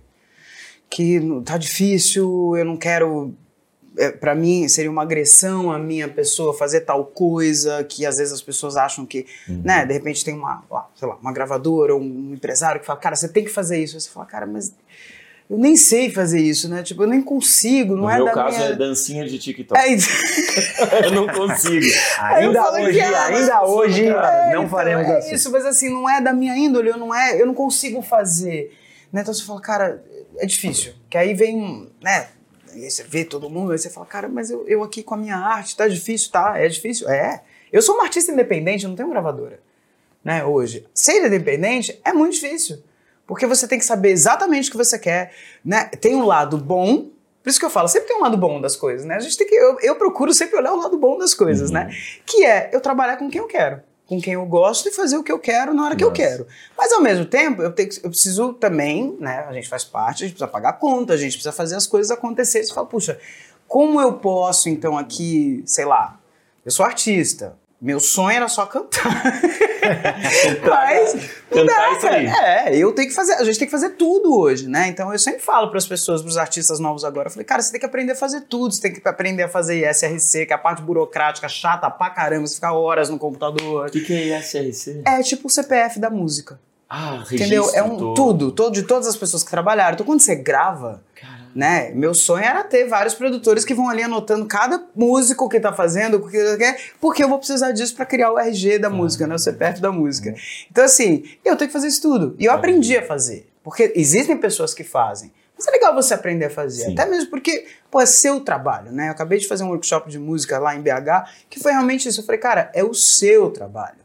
Que tá difícil, eu não quero. É, para mim seria uma agressão a minha pessoa fazer tal coisa que às vezes as pessoas acham que, né, de repente tem uma, lá, sei lá, uma gravadora ou um empresário que fala, cara, você tem que fazer isso. Aí você fala, cara, mas eu nem sei fazer isso, né? Tipo, eu nem consigo, não no é meu da caso minha... é dancinha de TikTok. É, (laughs) eu não consigo. Ainda hoje, ah, ainda hoje, É, não então, faremos é assim. isso, mas assim, não é da minha índole, eu não, é, eu não consigo fazer. Né? Então você fala, cara, é difícil. Que aí vem, né? Aí você vê todo mundo, aí você fala, cara, mas eu, eu aqui com a minha arte, tá difícil, tá? É difícil? É. Eu sou uma artista independente, eu não tenho gravadora. Né, hoje. Ser independente é muito difícil. Porque você tem que saber exatamente o que você quer. Né? Tem um lado bom, por isso que eu falo, sempre tem um lado bom das coisas, né? A gente tem que. Eu, eu procuro sempre olhar o lado bom das coisas, Uhum. né? Que é eu trabalhar com quem eu quero, com quem eu gosto e fazer o que eu quero na hora que eu Nossa. quero. Mas ao mesmo tempo, eu, tenho, eu preciso também, né? A gente faz parte, a gente precisa pagar a conta, a gente precisa fazer as coisas acontecerem. Você fala, puxa, como eu posso, então, aqui, sei lá, eu sou artista. Meu sonho era só cantar. (laughs) Mas não Cantar dá, aí. cara. É, eu tenho que fazer, a gente tem que fazer tudo hoje, né? Então eu sempre falo para as pessoas, para os artistas novos agora, eu falei, cara, você tem que aprender a fazer tudo, você tem que aprender a fazer ISRC, que é a parte burocrática chata pra caramba, você ficar horas no computador. O que, que é ISRC? É tipo o CPF da música. Ah, Entendeu? É um todo. tudo, todo, de todas as pessoas que trabalharam. Então quando você grava, Caramba. Né? Meu sonho era ter vários produtores que vão ali anotando cada músico que tá fazendo, porque eu vou precisar disso para criar o RG da música, né? O CPF da música. Então, assim, eu tenho que fazer isso tudo. E eu aprendi a fazer. Porque existem pessoas que fazem. Mas é legal você aprender a fazer. Sim. Até mesmo porque, pô, é seu trabalho, né? Eu acabei de fazer um workshop de música lá em BH, que foi realmente isso. Eu falei, cara, é o seu trabalho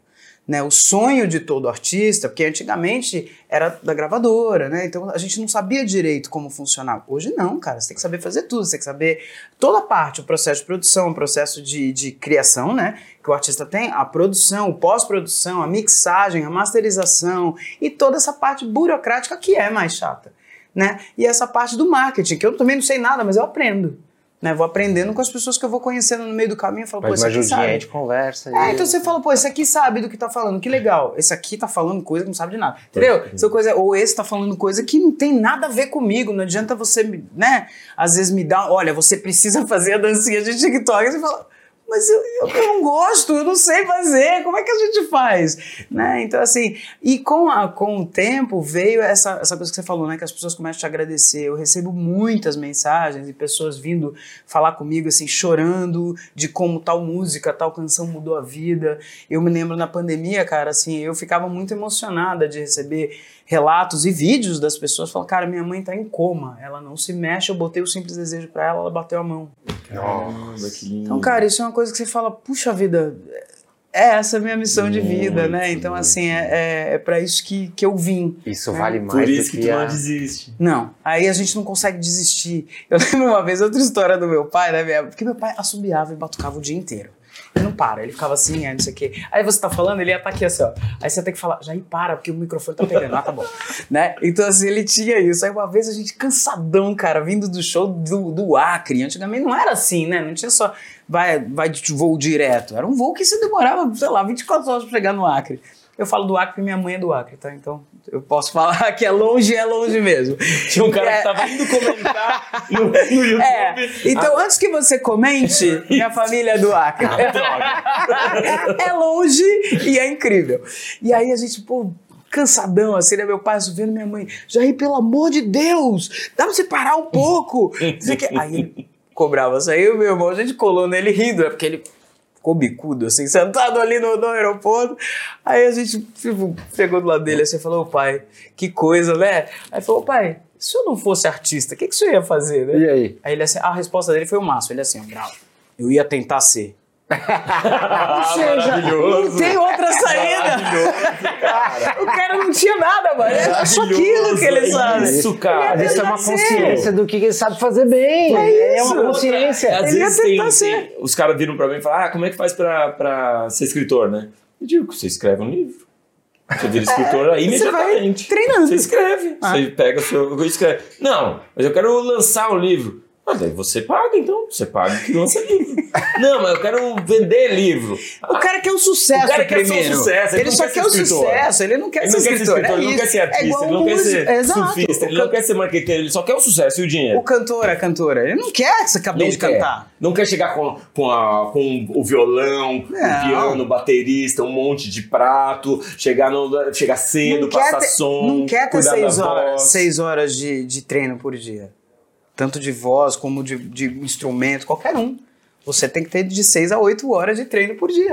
né, o sonho de todo artista, porque antigamente era da gravadora, né? Então a gente não sabia direito como funcionava. Hoje não, cara, você tem que saber fazer tudo, você tem que saber toda a parte, o processo de produção, o processo de, de criação, né? Que o artista tem, a produção, o pós-produção, a mixagem, a masterização e toda essa parte burocrática que é mais chata, né? E essa parte do marketing, que eu também não sei nada, mas eu aprendo. Né, vou aprendendo com as pessoas que eu vou conhecendo no meio do caminho e falo, pô, esse aqui sabe. de conversa. É, aí. então você fala, pô, esse aqui sabe do que tá falando, que legal. Esse aqui tá falando coisa que não sabe de nada. Entendeu? Essa coisa, ou esse tá falando coisa que não tem nada a ver comigo. Não adianta você, né? Às vezes me dá, olha, você precisa (laughs) fazer a dancinha de TikTok. Aí você fala, mas eu, eu, não gosto, eu não sei fazer, como é que a gente faz? Né? Então, assim, e com, a, com o tempo veio essa, essa coisa que você falou, né? Que as pessoas começam a te agradecer. Eu recebo muitas mensagens de pessoas vindo falar comigo, assim, chorando de como tal música, tal canção mudou a vida. Eu me lembro na pandemia, cara, assim, eu ficava muito emocionada de receber relatos e vídeos das pessoas falando, cara, minha mãe tá em coma, ela não se mexe, eu botei o simples desejo pra ela, ela bateu a mão. Caramba, que lindo. Então, cara, isso é uma coisa que você fala, puxa vida, é essa a minha missão de vida, Muito, né? Então, muito. assim, é, é, é para isso que, que eu vim. Isso É, vale mais Por do isso que que tu a... não desiste. Não, aí a gente não consegue desistir. Eu (laughs) lembro uma vez outra história do meu pai, né? Porque meu pai assobiava e batucava o dia inteiro. Eu não, para. Ele ficava assim, aí não sei o quê. Aí você tá falando, ele ia estar aqui assim, ó. Aí você tem que falar, Jair, para, porque o microfone tá pegando. Ah, tá bom. (laughs) né? Então, assim, ele tinha isso. Aí uma vez a gente cansadão, cara, vindo do show do, do Acre. Antigamente não era assim, né? Não tinha só vai, vai de voo direto. Era um voo que se demorava, sei lá, 24 horas pra chegar no Acre. Eu falo do Acre porque minha mãe é do Acre, tá? Então eu posso falar (laughs) que é longe, é longe mesmo. Tinha um cara É. que tava indo comentar (laughs) no, no YouTube. É, então antes que você comente, (laughs) minha família é do Acre. é longe e é incrível. E aí a gente, pô, cansadão, assim, né? Meu pai vendo minha mãe, Jair, pelo amor de Deus, dá pra você parar um pouco. Aí ele cobrava, saiu meu irmão, a gente colou nele rindo, é porque ele ficou bicudo, assim, sentado ali no, no aeroporto. Aí a gente tipo, pegou do lado dele assim e falou, ô pai, que coisa, né? Aí falou, pai, se eu não fosse artista, o que, que senhor ia fazer, né? E aí? Aí ele assim, a resposta dele foi o máximo. Ele assim, bravo. Eu ia tentar ser. Ou seja, não tem outra saída. O cara não tinha nada, mano. Era só aquilo que ele sabe. Isso, cara. Isso é uma consciência do que ele sabe fazer bem. É É, uma consciência. Às Ele vezes tem, tem- os caras viram pra mim e falam, ah, como é que faz pra, pra ser escritor, né? Eu digo, você escreve um livro. Você vira (laughs) escritor aí Você vai imediatamente. treinando. Você escreve. Ah. Você pega o seu... Escreve. Não, mas eu quero lançar um livro. Mas aí você paga, então. Você paga que lança livro. (laughs) não, mas eu quero vender livro. O cara quer o sucesso O cara quer só o primeiro. sucesso, ele ele só quer quer o escritor. sucesso, ele não quer Ele ser não quer ser escritor. escritor, é ele não quer ser É artista, igual ele não quer ser Exato. surfista, ele O não can- quer ser marqueteiro, ele só quer o sucesso e o dinheiro. O cantor, a cantora, ele não quer que você acabou Não de quer. cantar. Não quer chegar com, com, a- com o violão, Não. o piano, o baterista, um monte de prato, chegar, no, chegar cedo, quer passar ter, som, não quer ter seis horas, seis horas de, de treino por dia. Tanto de voz como de, de instrumento, qualquer um. Você tem que ter de seis a oito horas de treino por dia.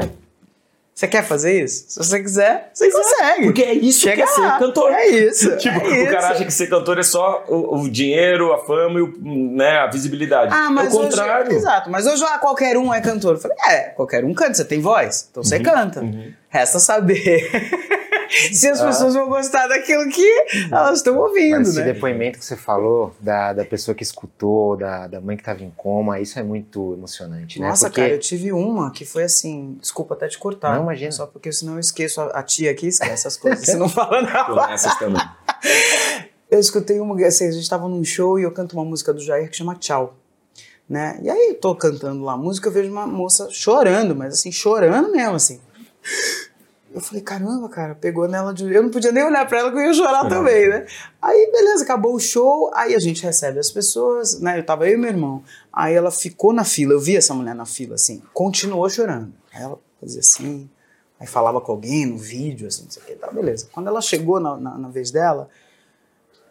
Você quer fazer isso? Se você quiser, você consegue. Porque é isso Chega que é ser cantor. É isso. (laughs) Tipo, é o isso. cara acha que ser cantor é só o, o dinheiro, a fama e o, né, a visibilidade. Ah, mas é o contrário. Hoje, exato, mas hoje ah, qualquer um é cantor. Eu falei, é, qualquer um canta, você tem voz, então Uhum, você canta. Resta saber (laughs) se as pessoas vão gostar daquilo que elas estão ouvindo, Mas esse né? depoimento que você falou da, da pessoa que escutou, da, da mãe que estava em coma, isso é muito emocionante, né? Nossa, Porque cara, eu tive uma que foi assim, desculpa até te cortar. Não, imagina. Só porque senão eu esqueço a, a tia aqui, esquece as coisas, você não fala (laughs) Tô nada. nessas também. Eu escutei uma, assim, a gente tava num show e eu canto uma música do Jair que chama Tchau. Né? E aí eu tô cantando lá a música, eu vejo uma moça chorando, mas assim, chorando mesmo, assim. Eu falei, caramba, cara, pegou nela de. Eu não podia nem olhar pra ela que eu ia chorar também, né? Aí, beleza, acabou o show, aí a gente recebe as pessoas, né? Eu tava eu e meu irmão. Aí ela ficou na fila, eu vi essa mulher na fila, assim, continuou chorando. Aí ela fazia assim, aí falava com alguém no vídeo, assim, não sei o que, tá, beleza. Quando ela chegou na, na, na vez dela,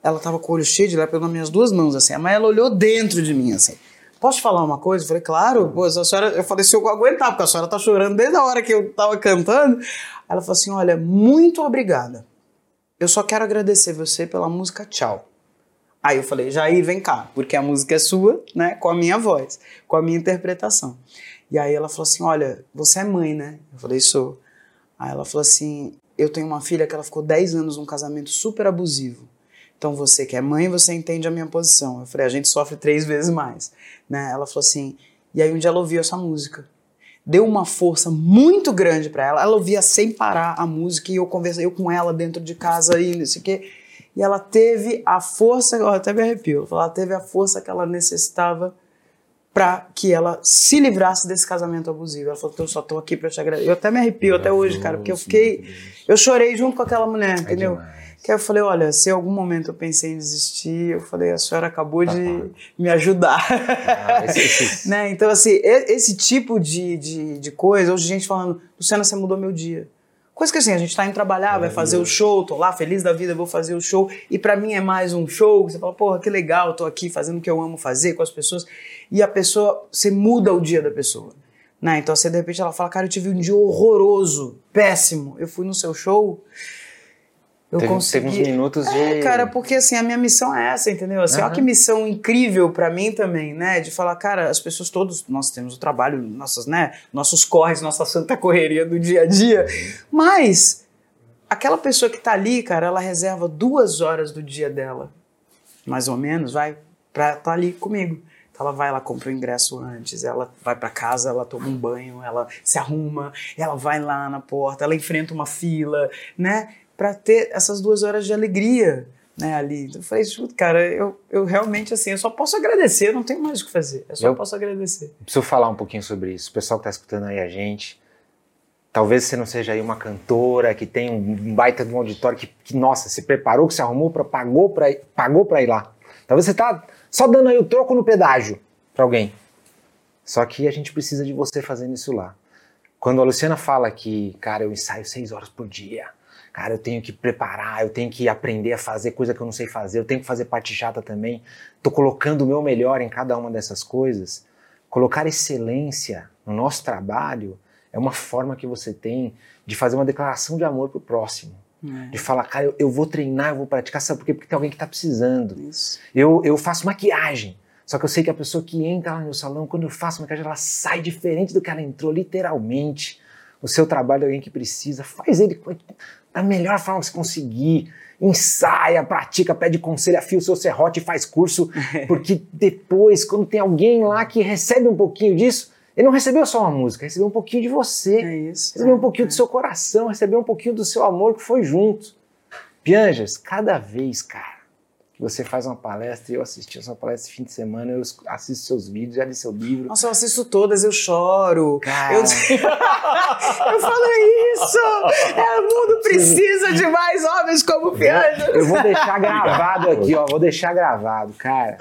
ela tava com o olho cheio de lá, pegou nas minhas duas mãos, assim, mas ela olhou dentro de mim, assim. Posso falar uma coisa? Eu falei, claro, pô, a senhora, eu falei, se eu aguentar, porque a senhora tá chorando desde a hora que eu tava cantando. Ela falou assim: olha, muito obrigada. Eu só quero agradecer você pela música Tchau. Aí eu falei, Jair, vem cá, porque a música é sua, né? Com a minha voz, com a minha interpretação. E aí ela falou assim: olha, você é mãe, né? Eu falei, sou. Aí ela falou assim: eu tenho uma filha que ela ficou 10 anos num casamento super abusivo. Então você que é mãe, você entende a minha posição. Eu falei, a gente sofre três vezes mais. Né? Ela falou assim, e aí um dia ela ouviu essa música. Deu uma força muito grande para ela. Ela ouvia sem parar a música e eu conversei eu com ela dentro de casa e não sei o quê. E ela teve a força, eu até me arrepio, ela teve a força que ela necessitava para que ela se livrasse desse casamento abusivo. Ela falou, eu só tô aqui para te agradecer. Eu até me arrepio até hoje, cara, porque eu fiquei, eu chorei junto com aquela mulher, entendeu? demais. Que eu falei, olha, se em algum momento eu pensei em desistir, eu falei, a senhora acabou de me ajudar. Ah, esse- esse- (laughs) né? Então, assim, esse tipo de, de, de coisa, hoje gente falando, Luciana, você mudou meu dia. Coisa que assim, a gente tá indo trabalhar, vai fazer o show, tô lá feliz da vida, vou fazer o show, e pra mim é mais um show, você fala, porra, que legal, tô aqui fazendo o que eu amo fazer com as pessoas, e a pessoa, você muda o dia da pessoa. Né? Então, você de repente ela fala, cara, eu tive um dia horroroso, péssimo, eu fui no seu show, eu Teve- consegui... teve uns minutos de- É, cara, porque assim, a minha missão é essa, entendeu? Assim, olha Aham. que missão incrível pra mim também, né? De falar, cara, as pessoas todos, nós temos o trabalho, nossas, né? Nossos corres, nossa santa correria do dia a dia. Mas aquela pessoa que tá ali, cara, ela reserva duas horas do dia dela, mais ou menos, vai, pra estar ali comigo. Então ela vai, ela compra o ingresso antes, ela vai para casa, ela toma um banho, ela se arruma, ela vai lá na porta, ela enfrenta uma fila, né? Para ter essas duas horas de alegria, né? Ali. Então eu falei, cara, eu, eu realmente assim, eu só posso agradecer, eu não tenho mais o que fazer, eu só Eu- posso agradecer. Preciso falar um pouquinho sobre isso. O pessoal que está escutando aí a gente, talvez você não seja aí uma cantora que tem um baita de um auditório que, que, nossa, se preparou, que se arrumou, pra, pagou para pagou pra ir lá. Talvez você está só dando aí o troco no pedágio para alguém. Só que a gente precisa de você fazendo isso lá. Quando a Luciana fala que, cara, eu ensaio seis horas por dia, cara, eu tenho que preparar, eu tenho que aprender a fazer coisa que eu não sei fazer, eu tenho que fazer parte chata também, tô colocando o meu melhor em cada uma dessas coisas. Colocar excelência no nosso trabalho é uma forma que você tem de fazer uma declaração de amor pro próximo. De falar, cara, eu, eu vou treinar, eu vou praticar, sabe por quê? Porque tem alguém que tá precisando. Isso. Eu, eu faço maquiagem. Só que eu sei que a pessoa que entra lá no meu salão, quando eu faço maquiagem, ela sai diferente do que ela entrou, literalmente. O seu trabalho é alguém que precisa, faz ele da melhor forma que você conseguir. Ensaia, pratica, pede conselho, afia o seu serrote e faz curso, (laughs) porque depois, quando tem alguém lá que recebe um pouquinho disso, ele não recebeu só uma música, recebeu um pouquinho de você. É isso. Recebeu um pouquinho do seu coração, recebeu um pouquinho do seu amor que foi junto. Pianjas, cada vez, cara, você faz uma palestra, e eu assisti a sua palestra esse fim de semana, eu assisto seus vídeos, já li seu livro. Nossa, eu assisto todas, eu choro. Cara. Eu, (laughs) eu falo isso! É, o mundo precisa de mais homens como Pianjas. Eu vou deixar gravado aqui, ó, vou deixar gravado. Cara,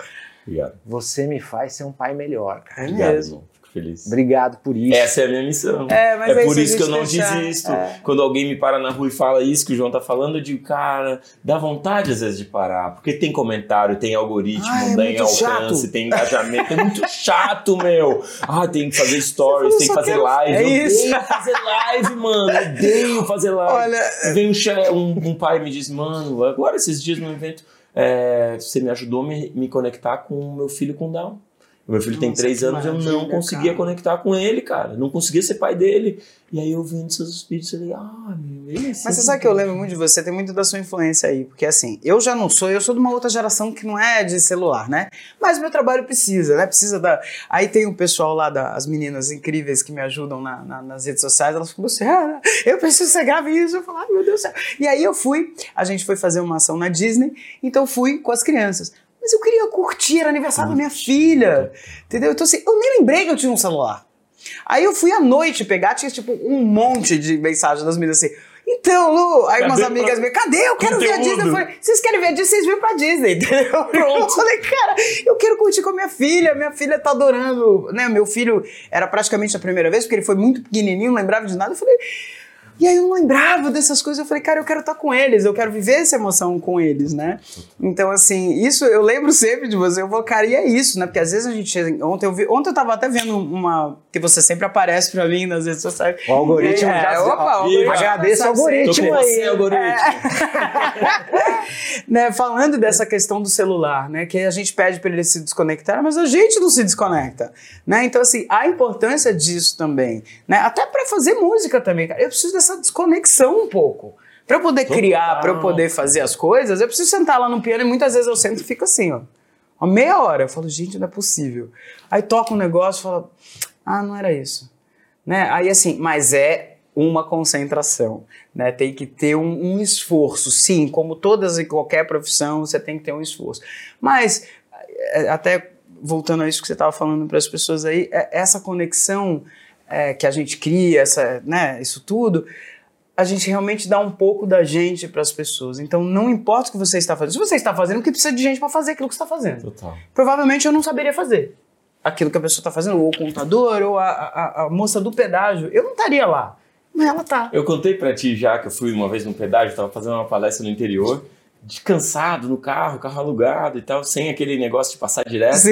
Obrigado. você me faz ser um pai melhor, cara. É Obrigado, mesmo. Feliz. Obrigado por isso. Essa é a minha missão. É, mas é por isso, que eu não deixar- desisto. é. Quando alguém me para na rua e fala isso que o João tá falando, eu digo, cara, dá vontade às vezes de parar. Porque tem comentário, tem algoritmo, Ah, é tem muito alcance, chato. tem engajamento. É muito chato, meu. Ah, tem que fazer stories, tem que fazer quero- live. É eu isso. odeio fazer live, mano. Eu Odeio fazer live. Olha, Vem um, che- um, um pai e me diz, mano, agora esses dias no evento, é, você me ajudou a me, me conectar com o meu filho com Down. Meu filho tem Nossa, três que anos, eu não conseguia cara. conectar com ele, cara. Não conseguia ser pai dele. E aí eu vendo seus vídeos, eu falei, ah, meu, ele é Mas você sabe que eu lembro muito de você, tem muito da sua influência aí, porque assim, eu já não sou, eu sou de uma outra geração que não é de celular, né? Mas meu trabalho precisa, né? Precisa da. Aí tem o pessoal lá, da, as meninas incríveis que me ajudam na- na- nas redes sociais, elas falam assim, ah, eu preciso que você grave isso. Eu falo, ai meu Deus do céu. E aí eu fui, a gente foi fazer uma ação na Disney, então fui com as crianças. Mas eu queria curtir, era aniversário da minha filha, entendeu? Então assim, eu nem lembrei que eu tinha um celular. Aí eu fui à noite pegar, tinha tipo um monte de mensagem das meninas assim. Então, Lu, aí umas Cadê amigas pra- minhas, cadê? Eu quero ver a Conteúdo. Disney. Eu falei, vocês querem ver a Disney? Vocês vêm pra Disney, (laughs) entendeu? Eu falei, cara, eu quero curtir com a minha filha. Minha filha tá adorando, né? Meu filho era praticamente a primeira vez, porque ele foi muito pequenininho, não lembrava de nada. Eu falei. E aí eu não lembrava dessas coisas. Eu falei, cara, eu quero estar com eles, eu quero viver essa emoção com eles, né? Então, assim, isso eu lembro (laughs) sempre de você. Eu vou, cara, e é isso, né? Porque às vezes a gente. Ontem eu vi. Ontem eu tava até vendo uma. Que você sempre aparece pra mim nas redes sociais. O algoritmo É, já opa, o algoritmo Agradeço Tô algoritmo aí. você, algoritmo. né, falando dessa questão do celular, né, que a gente pede para ele se desconectar, mas a gente não se desconecta, né? Então assim, a importância disso também, né? Até para fazer música também, cara. Eu preciso dessa desconexão um pouco. Para eu poder Total. criar, para eu poder fazer as coisas, eu preciso sentar lá no piano e muitas vezes eu sento e fico assim, ó. Uma meia hora, eu falo, gente, não é possível. Aí toca um negócio e fala, ah, não era isso. Né? Aí assim, mas é uma concentração, né? Tem que ter um, um esforço, sim, como todas e qualquer profissão, você tem que ter um esforço. Mas é, até voltando a isso que você estava falando para as pessoas aí, é, essa conexão é, que a gente cria, essa, né, isso tudo, a gente realmente dá um pouco da gente para as pessoas. Então, não importa o que você está fazendo. Se você está fazendo, porque precisa de gente para fazer aquilo que você está fazendo Total. provavelmente eu não saberia fazer aquilo que a pessoa está fazendo, ou o contador, ou a, a, a moça do pedágio. Eu não estaria lá, mas ela tá. Eu contei pra ti já que eu fui uma vez no pedágio, tava fazendo uma palestra no interior, de cansado no carro, carro alugado e tal, sem aquele negócio de passar direto. Sim.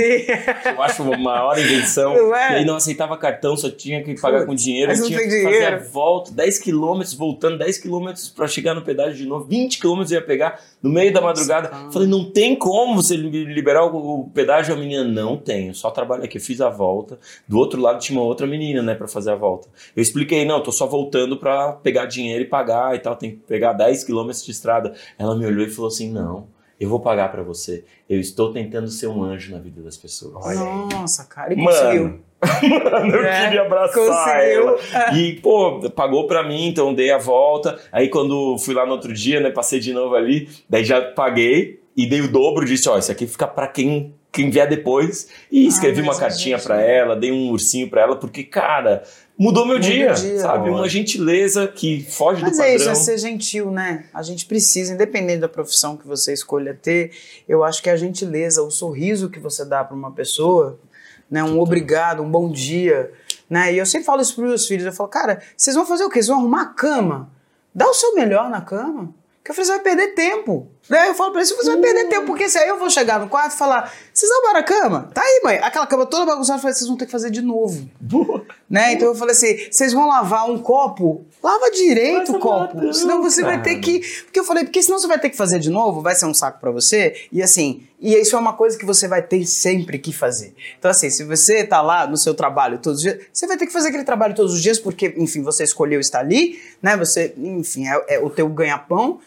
Eu acho uma maior invenção. Não é? E aí não aceitava cartão, só tinha que pagar com dinheiro. mas tinha que fazer a volta, 10 quilômetros, voltando 10 quilômetros pra chegar no pedágio de novo. 20 quilômetros eu ia pegar no meio da madrugada. Falei, não tem como você li- liberar o, o pedágio. A menina, não tenho, só trabalho aqui. Eu fiz a volta. Do outro lado tinha uma outra menina, né, pra fazer a volta. Eu expliquei, não, eu tô só voltando pra pegar dinheiro e pagar e tal. Tem que pegar 10 quilômetros de estrada. Ela me olhou e falou assim, não. eu vou pagar pra você. Eu estou tentando ser um anjo na vida das pessoas. Nossa, cara, e Mano, conseguiu. (laughs) Mano, eu É, queria abraçar conseguiu. ela. E, pô, pagou pra mim, então dei a volta. Aí quando fui lá no outro dia, né, passei de novo ali, daí já paguei e dei o dobro disse, ó, isso aqui fica pra quem quem vier depois. E escrevi Ah, uma mas a cartinha pra ela, dei um ursinho pra ela, porque, cara, mudou meu dia, dia. sabe? Uma gentileza que foge Mas do é padrão. isso, é ser gentil, né? A gente precisa, independente da profissão que você escolha ter, eu acho que a gentileza, o sorriso que você dá para uma pessoa, né? Um obrigado, um bom dia, né? E eu sempre falo isso para meus filhos, eu falo, cara, vocês vão fazer o quê? Vocês vão arrumar a cama? Dá o seu melhor na cama. Que eu falei, você vai perder tempo. Né? Eu falo pra eles, você vai perder tempo, porque se aí eu vou chegar no quarto e falar, vocês arrumaram a cama? Tá aí, mãe. Aquela cama toda bagunçada, eu falei, vocês vão ter que fazer de novo. Né? Então eu falei assim: vocês vão lavar um copo? Lava direito o copo. Senão você vai ter que. Porque eu falei, porque senão você vai ter que fazer de novo, vai ser um saco pra você. E assim, e isso é uma coisa que você vai ter sempre que fazer. Então, assim, se você tá lá no seu trabalho todos os dias, você vai ter que fazer aquele trabalho todos os dias, porque, enfim, você escolheu estar ali, né? Você, enfim, é, é o teu ganha-pão.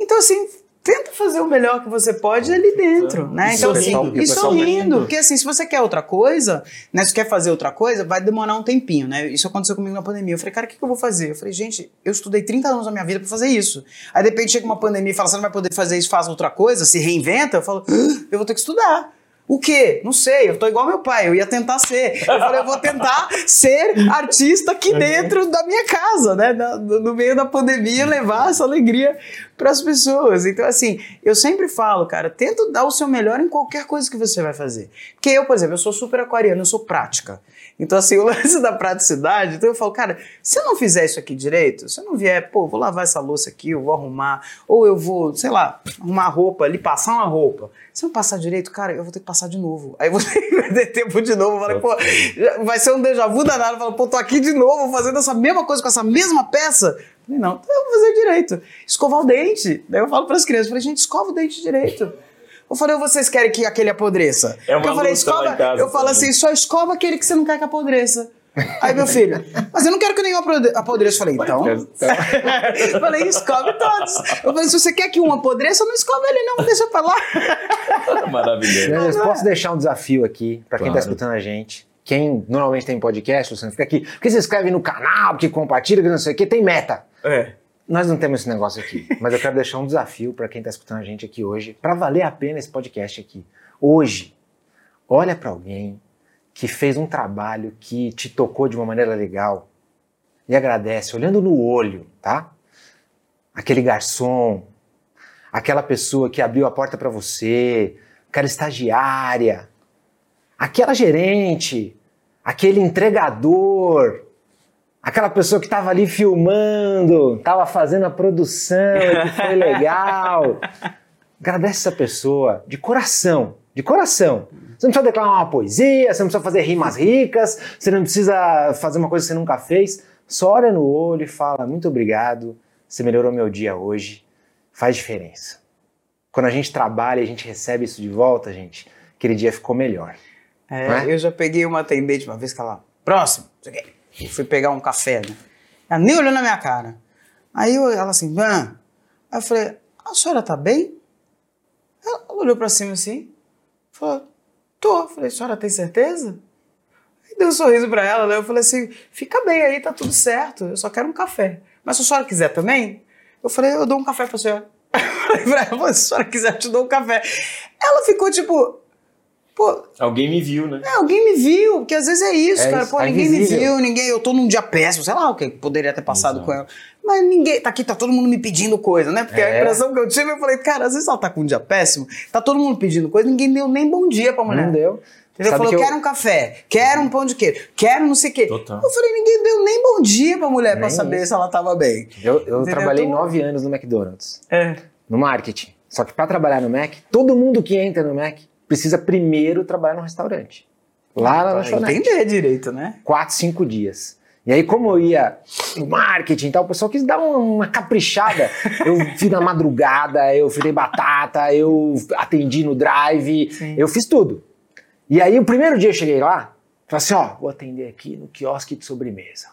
Então, assim, tenta fazer o melhor que você pode ali dentro, né? Então, sorrindo, assim, e sorrindo. tá Porque assim, se você quer outra coisa, né? Se quer fazer outra coisa, vai demorar um tempinho, né? Isso aconteceu comigo na pandemia. Eu falei, cara, o que, que eu vou fazer? Eu falei, gente, eu estudei 30 anos da minha vida pra fazer isso. Aí de repente chega uma pandemia e fala, você não vai poder fazer isso, faz outra coisa, se reinventa. Eu falo, "Ah, eu vou ter que estudar. O quê? Não sei, eu tô igual meu pai, eu ia tentar ser. Eu falei, eu vou tentar ser artista aqui dentro da minha casa, né? No meio da pandemia, levar essa alegria para as pessoas. Então, assim, eu sempre falo, cara, tenta dar o seu melhor em qualquer coisa que você vai fazer. Porque eu, por exemplo, eu sou super aquariano, eu sou prática. Então, assim, (laughs) o lance da praticidade, então eu falo, cara, se eu não fizer isso aqui direito, se eu não vier, pô, vou lavar essa louça aqui, eu vou arrumar, ou eu vou, sei lá, arrumar roupa ali, passar uma roupa. Se eu não passar direito, cara, eu vou ter que passar de novo. Aí eu vou (laughs) ter que perder tempo de novo. Eu falei, pô, vai ser um déjà vu danado. Eu falo, pô, tô aqui de novo fazendo essa mesma coisa com essa mesma peça. Eu falei, não, então eu vou fazer direito. Escovar o dente. Daí eu falo pras crianças, eu falei, gente, escova o dente direito. Eu falei, ou vocês querem que aquele apodreça? É uma Porque eu falei, escova. em casa eu falo também. assim, só escova aquele que você não quer que apodreça. Aí meu filho, mas eu não quero que nenhum apodre- apodreça. Eu falei, então. (laughs) eu falei, escove todos. Eu falei, se você quer que um apodreça, não escova ele, não, deixa pra lá. (laughs) Maravilhoso. Mas posso deixar um desafio aqui pra quem tá Claro. escutando a gente. Quem normalmente tem podcast, Luciano, fica aqui. Porque se inscreve no canal, porque compartilha, que não sei o quê, tem meta. É. Nós não temos esse negócio aqui, (laughs) mas eu quero deixar um desafio pra quem tá escutando a gente aqui hoje, pra valer a pena esse podcast aqui. Hoje, olha pra alguém que fez um trabalho que te tocou de uma maneira legal e agradece, olhando no olho, tá? Aquele garçom, aquela pessoa que abriu a porta pra você, aquela estagiária, aquela gerente, aquele entregador, aquela pessoa que estava ali filmando, estava fazendo a produção, que foi (laughs) legal. Agradece essa pessoa de coração, de coração. Você não precisa declamar uma poesia, você não precisa fazer rimas ricas, você não precisa fazer uma coisa que você nunca fez. Só olha no olho e fala: Muito obrigado, você melhorou meu dia hoje. Faz diferença. Quando a gente trabalha e a gente recebe isso de volta, gente, aquele dia ficou melhor. É, é? Eu já peguei uma atendente uma vez que ela, próximo, não sei o quê. Eu fui pegar um café, né? Ela nem olhou na minha cara. Aí eu, ela assim, Van. Aí eu falei, a senhora tá bem? Ela olhou pra cima assim, falou, tô. Eu falei, a senhora tem certeza? Aí dei um sorriso pra ela, né? Eu falei assim, fica bem aí, tá tudo certo, eu só quero um café. Mas se a senhora quiser também, eu falei, eu dou um café pra senhora. (laughs) Falei pra ela, se a senhora quiser, eu te dou um café. Ela ficou tipo, pô, Alguém me viu, né? é, alguém me viu, porque às vezes é isso, É cara. isso, Pô, tá ninguém invisível. me viu, ninguém. Eu tô num dia péssimo, sei lá o que poderia ter passado Exato. com ela. Mas ninguém. Tá aqui, tá todo mundo me pedindo coisa, né? Porque a É. impressão que eu tive, eu falei, cara, às vezes ela tá com um dia péssimo, tá todo mundo pedindo coisa, ninguém deu nem bom dia pra mulher. Não deu. Sabe Falou, que eu- quero um café, quero um pão de queijo, quero não sei o quê. Total. Eu falei, ninguém deu nem bom dia pra mulher pra Nem saber isso. se ela tava bem. Eu, eu trabalhei Então- nove anos no McDonald's, É. no marketing. Só que para trabalhar no Mac, todo mundo que entra no Mac precisa primeiro trabalhar no restaurante. Lá na lanchonete. entender direito, né? Quatro, cinco dias. E aí, como eu ia no marketing e tal, o pessoal quis dar uma, caprichada. (laughs) Eu fiz na madrugada, eu fritei batata, eu atendi no drive, Sim. eu fiz tudo. E aí, o primeiro dia eu cheguei lá, falei assim: ó, vou atender aqui no quiosque de sobremesa.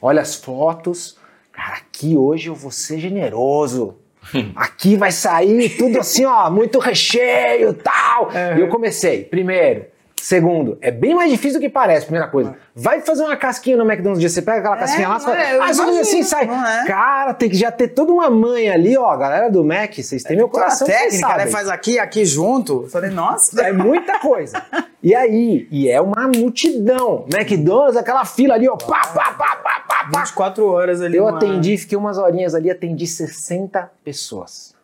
Olha as fotos. Cara, aqui hoje eu vou ser generoso. (laughs) Aqui vai sair tudo assim, ó, muito recheio tal. E eu comecei, primeiro. Segundo, é bem mais difícil do que parece, primeira coisa. Vai fazer uma casquinha no McDonald's, dia, você pega aquela casquinha lá, fala, é, ah, só assim sai. é? Cara, tem que já ter toda uma manha ali, ó, galera do Mac, vocês têm meu Toda a coração, vocês técnica, né? Faz aqui, aqui junto. Eu falei, nossa. É muita coisa. E aí, e é uma multidão. McDonald's, aquela fila ali, ó, pá, pá, pá, pá, pá, pá. 24 horas ali. Eu uma- atendi, fiquei umas horinhas ali, atendi 60 pessoas.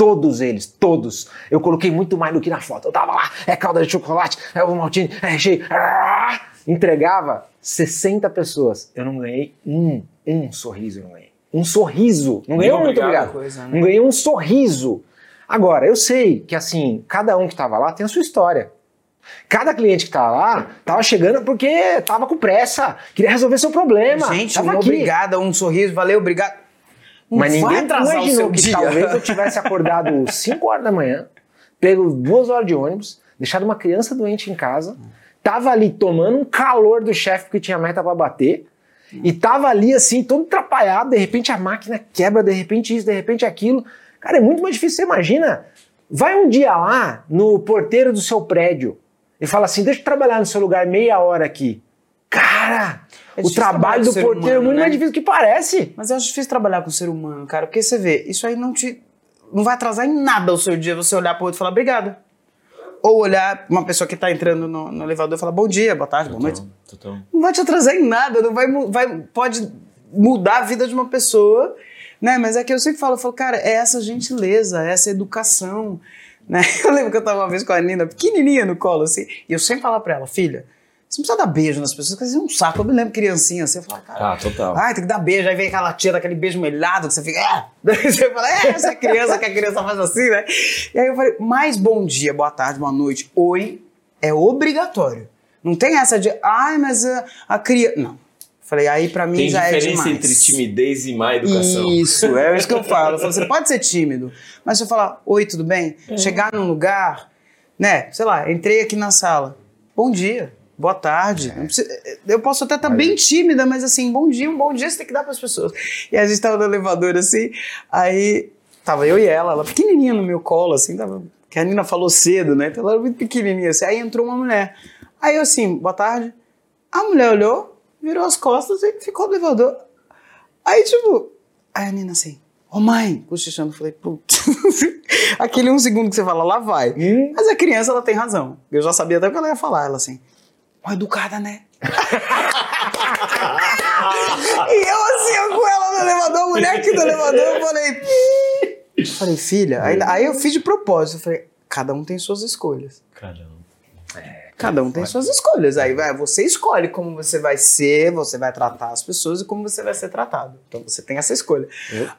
Todos eles, todos. Eu coloquei muito mais do que na foto. Eu tava lá, é calda de chocolate, é o maltine, é recheio. ah! Entregava 60 pessoas. Eu não ganhei um, um sorriso, eu não ganhei. Um sorriso. Não ganhei um muito obrigado. obrigado. Coisa, né? Não ganhei um sorriso. Agora, eu sei que assim, cada um que tava lá tem a sua história. Cada cliente que tava lá tava chegando porque tava com pressa, queria resolver seu problema. Gente, tava uma aqui. obrigada, um sorriso, valeu, obrigado. Mas vai ninguém imaginou que dia. talvez eu tivesse acordado (laughs) 5 horas da manhã, pego duas horas de ônibus, deixado uma criança doente em casa, tava ali tomando um calor do chefe porque tinha meta pra bater, e tava ali assim, todo atrapalhado, de repente a máquina quebra, de repente isso, de repente aquilo. Cara, é muito mais difícil, você imagina. Vai um dia lá no porteiro do seu prédio e fala assim: deixa eu trabalhar no seu lugar meia hora aqui. Cara, É o trabalho do porteiro é humano, muito né? mais difícil do que parece. Mas eu acho difícil trabalhar com o ser humano, cara, porque você vê, isso aí não te. Não vai atrasar em nada o seu dia você olhar pro outro e falar obrigado. Ou olhar uma pessoa que tá entrando no, no elevador e falar bom dia, boa tarde, boa noite. Não vai te atrasar em nada, não vai, vai pode mudar a vida de uma pessoa, né? Mas é que eu sempre falo, eu falo, cara, é essa gentileza, é essa educação, (laughs) né? Eu lembro que eu tava uma vez com a Nina, pequenininha no colo, assim, e eu sempre falava pra ela, filha, você não precisa dar beijo nas pessoas, porque é um saco. Eu me lembro criancinha assim, eu falava, cara, Ah, total. Ai, tem que dar beijo. Aí vem aquela tia daquele beijo melhado que você fica. Ah! (laughs) Daí você fala, é, essa criança que a criança faz assim, né? E aí eu falei, mais bom dia, boa tarde, boa noite. Oi é obrigatório. Não tem essa de, ai, mas a, a criança. Não. Falei, aí pra mim Tem já é diferença demais. entre timidez e má educação. Isso, é isso que eu (laughs) falo. Eu falo, Você pode ser tímido, mas se eu falar, oi, tudo bem? Chegar num lugar, né? Sei lá, entrei aqui na sala. Bom dia, boa tarde. Precisa- Eu posso até estar bem tímida, mas assim, bom dia, um bom dia você tem que dar para as pessoas. E a gente tava no elevador assim, aí tava eu e ela, ela pequenininha no meu colo, assim, tava. Que a Nina falou cedo, né? Então ela era muito pequenininha assim. Aí entrou uma mulher. Aí eu assim, boa tarde. A mulher olhou, virou as costas e ficou no elevador. Aí, tipo, aí a Nina assim, ô mãe, cochichando, eu falei, putz. (laughs) Aquele um segundo que você fala, lá vai. Mas a criança, ela tem razão. Eu já sabia até o que ela ia falar. Ela assim, mal educada, né? (laughs) e eu assim, eu com ela no elevador, a mulher aqui no elevador, eu falei, eu falei, filha, aí, aí eu fiz de propósito, eu falei, cada um tem suas escolhas. Caramba. Cada um tem suas escolhas. Aí vai, você escolhe como você vai ser, você vai tratar as pessoas e como você vai ser tratado. Então você tem essa escolha.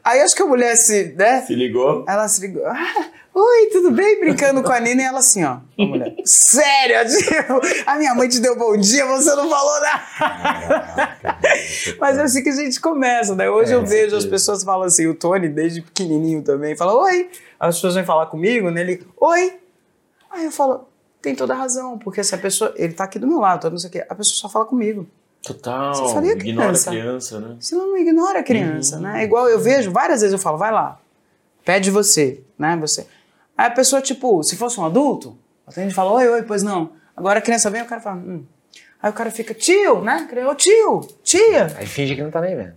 Aí acho que a mulher se, né? Se ligou? Ela se ligou. Ah, oi, tudo bem? Brincando com a Nina e ela assim, ó. A mulher. Sério? Tipo, a minha mãe te deu bom dia, você não falou nada. Mas é assim que a gente começa, né? Hoje É, eu vejo as certeza. pessoas falam assim, o Tony, desde pequenininho também, fala oi. As pessoas vêm falar comigo, né? Ele, oi. Aí eu falo, tem toda a razão, porque se a pessoa, ele tá aqui do meu lado, não sei o quê, a pessoa só fala comigo. Total. Você faria Ignora a criança, né? Você não ignora a criança, Uhum. né? Igual eu vejo, várias vezes eu falo, vai lá, pede você, né? Você. Aí a pessoa, tipo, se fosse um adulto, a gente fala, oi, oi, pois não. Agora a criança vem, o cara fala, hum. Aí o cara fica, tio, né? Ô tio, tia. Aí finge que não tá nem vendo.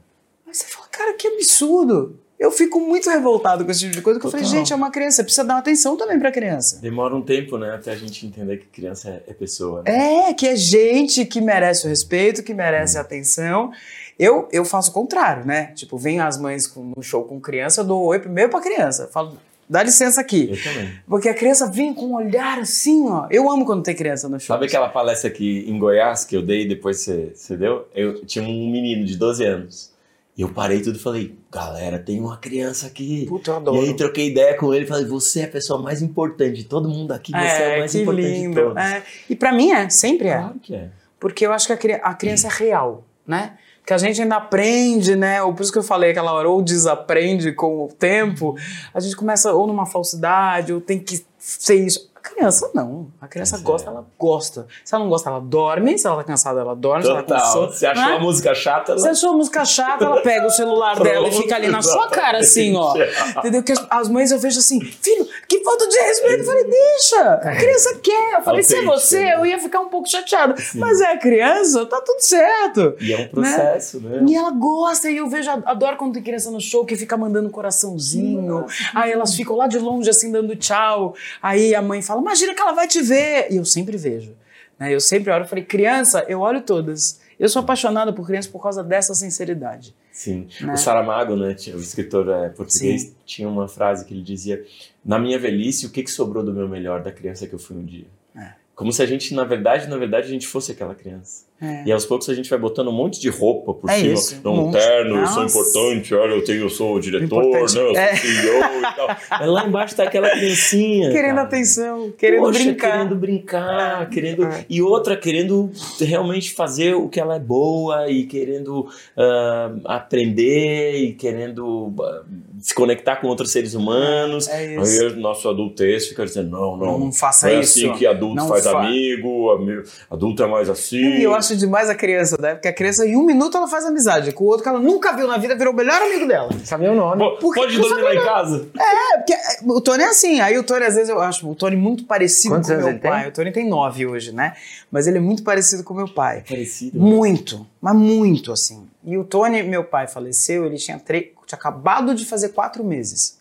Aí você fala, cara, que absurdo. Eu fico muito revoltado com esse tipo de coisa, porque eu falei, gente, é uma criança, precisa dar atenção também pra criança. Demora um tempo, né? Até a gente entender que criança é, é pessoa. Né? É, que é gente que merece o respeito, que merece a atenção. Eu, eu faço o contrário, né? Tipo, vem as mães com- no show com criança, eu dou oi primeiro pra criança. Falo, dá licença aqui. Eu também. Porque a criança vem com um olhar assim, ó. Eu amo quando tem criança no show. Sabe aquela palestra aqui em Goiás que eu dei e depois você, você deu? Eu tinha um menino de 12 anos. E eu parei tudo e falei, galera, tem uma criança aqui. Puta, eu E adoro. aí troquei ideia com ele e falei, você é a pessoa mais importante de todo mundo aqui, você é, É, mais que importante de lindo. todos. É. E pra mim é, sempre é. Claro que é. Porque eu acho que a, a criança é real, né? Que a gente ainda aprende, né? Ou por isso que eu falei aquela hora, ou desaprende com o tempo. A gente começa ou numa falsidade, ou tem que ser isso. Criança não. A criança Pois é. gosta, ela gosta. Se ela não gosta, ela dorme. Se ela tá cansada, ela dorme. Se ela tá com Total. sono, Você achou né? a música chata? Você achou a música chata, ela pega o celular dela e fica ali na sua cara, assim, ó. (laughs) Entendeu? Que as, as mães eu vejo assim, filho, que falta de respeito. Eu falei, deixa, a criança quer. Eu falei, se é você, né? eu ia ficar um pouco chateado. Mas é a criança, tá tudo certo. E é um processo, né? E ela gosta, e eu vejo, adoro quando tem criança no show que fica mandando coraçãozinho. Aí elas ficam lá de longe, assim, dando tchau. Aí a mãe fala, imagina que ela vai te ver. E eu sempre vejo. Né? Eu sempre olho, eu falei, criança, eu olho todas. Eu sou apaixonada por criança por causa dessa sinceridade. Sim. Né? O Saramago, né, o escritor é, português, Sim. tinha uma frase que ele dizia: Na minha velhice, o que, que sobrou do meu melhor da criança que eu fui um dia? É. Como se a gente, na verdade, na verdade, a gente fosse aquela criança. É. E aos poucos a gente vai botando um monte de roupa por É cima. isso, Não, um monte. terno, eu sou Nossa. importante, olha, eu, tenho, eu sou o diretor, né, eu sou É. CEO e tal. Mas lá embaixo tá aquela criancinha. Querendo cara. atenção, querendo Poxa, brincar. Querendo brincar, É. querendo. É. E outra, querendo realmente fazer o que ela é boa e querendo ah, aprender e querendo ah, se conectar com outros seres humanos. É isso. Aí o nosso adultez fica dizendo: não, não. Não, faça é isso. assim que adulto Não faz fa- amigo, ami- adulto é mais assim. E eu acho demais a criança, né? Porque a criança, em um minuto, ela faz amizade com o outro que ela nunca viu na vida, virou o melhor amigo dela. Sabe o nome? Pô, Porque Pode dormir lá em casa? É, porque é, o Tony é assim. Aí o Tony, às vezes, eu acho o Tony muito parecido Quantos com meu ele tem? pai. O Tony tem nove hoje, né? Mas ele é muito parecido com o meu pai. Parecido. Muito, mas muito, assim. E o Tony, meu pai, faleceu, ele tinha, tre- tinha acabado de fazer quatro meses.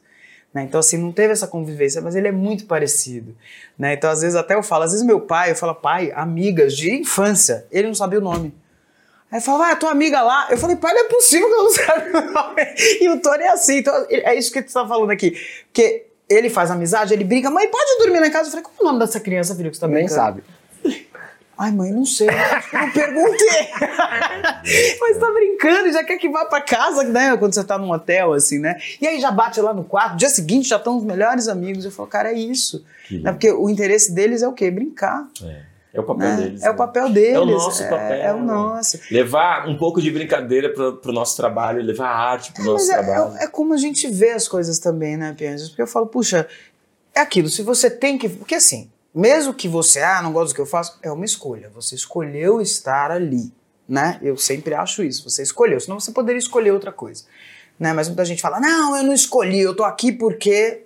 Né? Então, assim, não teve essa convivência, mas ele é muito parecido. Né? Então, às vezes, até eu falo, às vezes meu pai, eu falo, pai, amigas de infância, ele não sabia o nome. Aí fala, ah, tua amiga lá. Eu falei, pai, não é possível que eu não (laughs) saiba o nome. E o Tony é assim. Então, é isso que tu tá falando aqui. Porque ele faz amizade, ele briga, mãe, pode dormir em casa? Eu falei, qual é o nome dessa criança, filho, que você tá Nem brincando? sabe. Ai, mãe, não sei. acho que Eu não perguntei. (laughs) Mas tá brincando, já quer que vá pra casa, né? Quando você tá num hotel, assim, né? E aí já bate lá no quarto, dia seguinte já estão os melhores amigos. Eu falo, cara, é isso. Né? Porque o interesse deles é o quê? Brincar. É. É o papel né? deles. É o né? papel deles. É o nosso é- papel. É, o nosso. Levar um pouco de brincadeira pro, pro nosso trabalho, levar a arte pro nosso Mas é, trabalho. é- é como a gente vê as coisas também, né, Pianges? Porque eu falo, puxa, é aquilo, se você tem que. Porque assim, mesmo que você, ah, não gosta do que eu faço, é uma escolha. Você escolheu estar ali, né? Eu sempre acho isso. Você escolheu, senão você poderia escolher outra coisa. Né? Mas muita gente fala, não, eu não escolhi, eu tô aqui porque.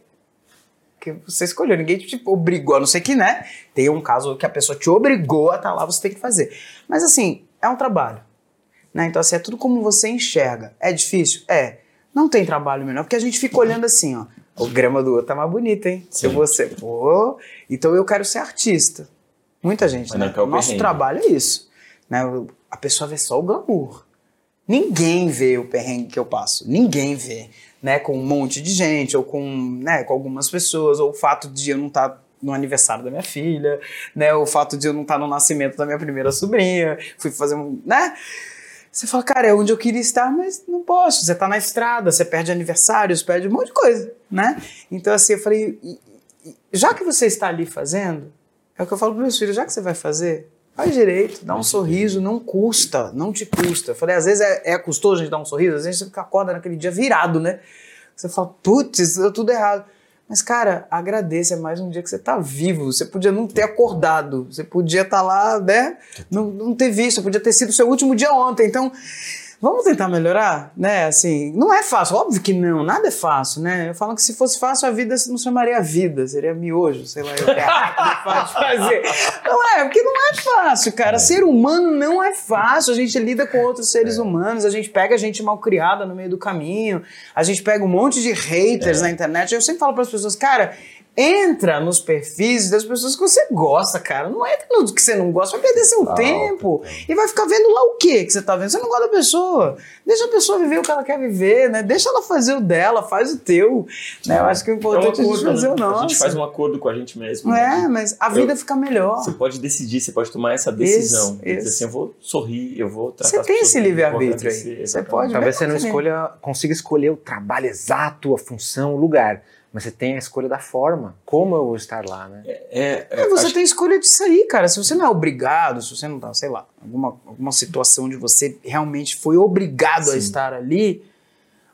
Porque você escolheu, ninguém te obrigou, a não ser que, né? Tem um caso que a pessoa te obrigou a estar lá, você tem que fazer. Mas assim, é um trabalho. Né? Então, assim, é tudo como você enxerga. É difícil? É. Não tem trabalho melhor, porque a gente fica olhando assim, ó. O grama do outro tá mais bonito, hein? Se Sim. você. Pô, então eu quero ser artista. Muita gente, Mas né? quer o Nosso perrengue. trabalho é isso. Né? A pessoa vê só o glamour. Ninguém vê o perrengue que eu passo. Ninguém vê. Né? Com um monte de gente, ou com, né, com algumas pessoas, ou o fato de eu não estar no aniversário da minha filha, né? O fato de eu não estar no nascimento da minha primeira sobrinha. Fui fazer um. né? Você fala, cara, é onde eu queria estar, mas não posso. Você tá na estrada, você perde aniversários, perde um monte de coisa, né? Então, assim, eu falei, já que você está ali fazendo, é o que eu falo para meus filhos, já que você vai fazer, faz direito, dá um sorriso, não custa, não te custa. Eu falei, às vezes é, é custoso a gente dar um sorriso, às vezes você acorda naquele dia virado, né? Você fala, putz, deu tudo errado. Mas, cara, agradeça, é mais um dia que você tá vivo. Você podia não ter acordado, você podia estar lá, né? Não, não ter visto, podia ter sido o seu último dia ontem. Então, vamos tentar melhorar, né? Assim, não é fácil, óbvio que não, nada é fácil, né? Eu falo que se fosse fácil, a vida não chamaria vida, seria miojo, sei lá, eu (laughs) é fácil fazer. Não é, porque não é fácil, cara. Ser humano não é fácil. A gente lida com outros seres humanos, a gente pega gente mal criada no meio do caminho, a gente pega um monte de haters na internet. Eu sempre falo para as pessoas, cara. Entra nos perfis das pessoas que você gosta, cara. Não entra no que você não gosta, vai perder seu Não, tempo. E vai ficar vendo lá o quê que você tá vendo? Você não gosta da pessoa. Deixa a pessoa viver o que ela quer viver, né? Deixa ela fazer o dela, faz o teu. Né? Eu acho que o É um importante é, a gente acordo, fazer né? o nosso. A gente faz um acordo com a gente mesmo. Não né? é, mas a vida fica melhor. Você pode decidir, você pode tomar essa decisão. Isso, isso. assim, eu vou sorrir, eu vou tratar Você tem esse livre-arbítrio aí. Você pode Talvez você não escolha, consiga escolher o trabalho exato, a função, o lugar. Mas você tem a escolha da forma. Como eu vou estar lá, né? É, é, É, você acho tem escolha de sair, cara. Se você não é obrigado, se você não tá, sei lá, alguma, alguma situação onde você realmente foi obrigado a Sim. estar ali,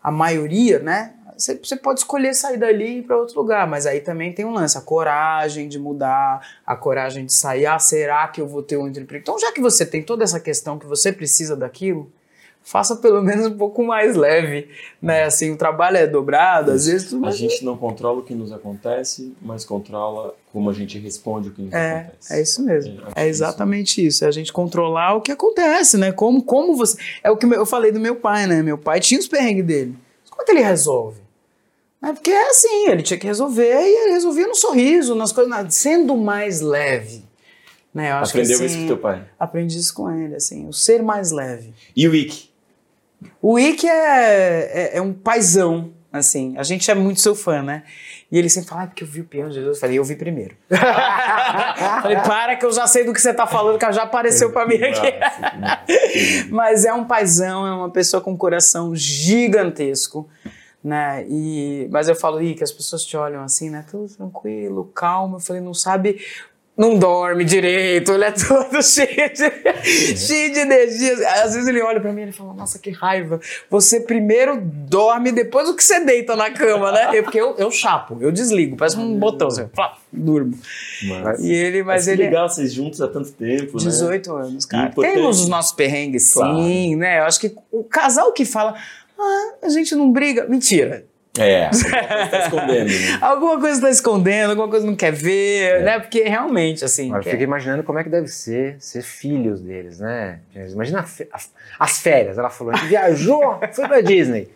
a maioria, né? você, você pode escolher sair dali e ir para outro lugar, mas aí também tem um lance, a coragem de mudar, a coragem de sair, ah, será que eu vou ter um emprego? Então, já que você tem toda essa questão que você precisa daquilo, faça pelo menos um pouco mais leve, né? Assim, o trabalho é dobrado, às vezes tudo A gente não controla o que nos acontece, mas controla como a gente responde o que nos É, acontece. é isso mesmo. É, É exatamente isso. É a gente controlar o que acontece, né? Como, como você. É o que eu falei do meu pai, né? Meu pai tinha os perrengues dele. Como é que ele resolve? É porque é assim, ele tinha que resolver e ele resolvia no sorriso, nas coisas, sendo mais leve. Né? Eu acho Aprendeu que, isso assim, com teu pai. Aprendi isso com ele, assim, o ser mais leve. E o Ike? O Ike é, é, é um paizão, assim. A gente é muito seu fã, né? E ele sempre fala, ah, porque eu vi o Piano de Jesus. Eu falei, eu vi primeiro. (laughs) falei, para que eu já sei do que você tá falando, que já apareceu pra mim aqui. (laughs) Mas é um paizão, é uma pessoa com um coração gigantesco, né? E, mas eu falo, Ike, as pessoas te olham assim, né? Tudo tranquilo, calmo. Eu falei, não sabe não dorme direito, ele é todo (laughs) cheio de, cheio de energia. Às vezes ele olha pra mim e ele fala, nossa, que raiva. Você primeiro dorme, depois o que você deita na cama, né? Eu, porque eu, eu chapo, eu desligo, parece um botão, assim, flá, durmo. Mas, E ele, mas que ele... é legal, vocês juntos há tanto tempo, né? 18 anos, cara. Importante. Temos os nossos perrengues, sim, Claro. né? Eu acho que o casal que fala, ah, a gente não briga. Mentira. É, (laughs) tá escondendo, né? Alguma coisa tá escondendo, alguma coisa não quer ver, né? Porque realmente, assim. Eu quer- fico imaginando como é que deve ser ser filhos deles, né? Imagina as férias. Ela falou, a gente viajou, foi pra Disney.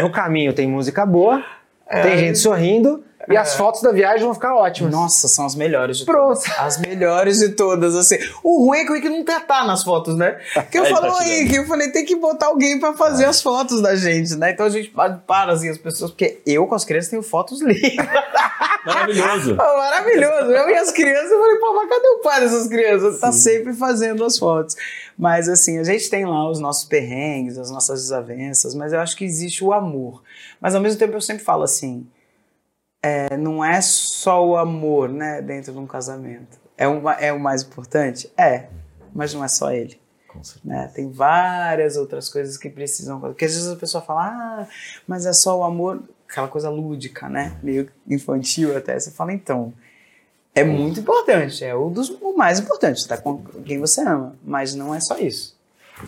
No caminho tem música boa, tem gente sorrindo e as fotos da viagem vão ficar ótimas. Nossa, são as melhores de Pronto. todas. As melhores de todas, assim. O ruim é que o Ike nunca tá nas fotos, né? Porque eu Aí falo, tá "Ô, tirando. Ike, eu falei, tem que botar alguém pra fazer as fotos da gente, né? Então a gente para, para, assim, as pessoas, porque eu com as crianças tenho fotos lindas. (laughs) Maravilhoso. Pô, maravilhoso. Eu e as crianças, eu falei, pô, mas cadê o pai dessas crianças? Tá sempre fazendo as fotos. Mas assim, a gente tem lá os nossos perrengues, as nossas desavenças, mas eu acho que existe o amor. Mas ao mesmo tempo eu sempre falo assim, é, não é só o amor, né, dentro de um casamento. É, uma, é o mais importante? É, mas não é só ele. Né? Tem várias outras coisas que precisam. Porque às vezes a pessoa fala, ah, mas é só o amor, aquela coisa lúdica, né? Meio infantil até. Você fala, então, é muito importante, é o, dos, o mais importante, tá com quem você ama, mas não é só isso.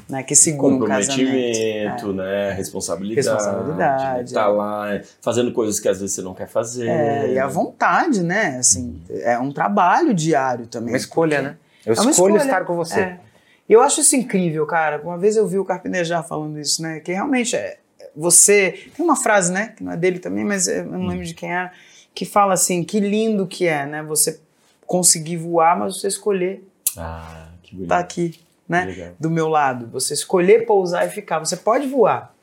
Né? Que segura um casamento. Comprometimento, né? Responsabilidade. Responsabilidade, Tá é. lá fazendo coisas que às vezes você não quer fazer. É, e a vontade, né? Assim, é um trabalho diário também. Uma escolha, né? Eu É uma escolho escolha. estar com você. É. E eu acho isso incrível, cara. Uma vez eu vi o Carpinejar falando isso, né? Que realmente é, você. Tem uma frase, né? Que não é dele também, mas eu não lembro de quem é. Que fala assim: que lindo que é, né? Você conseguir voar, mas você escolher Ah, que bonito. estar aqui, né? Do meu lado. Você escolher pousar e ficar. Você pode voar.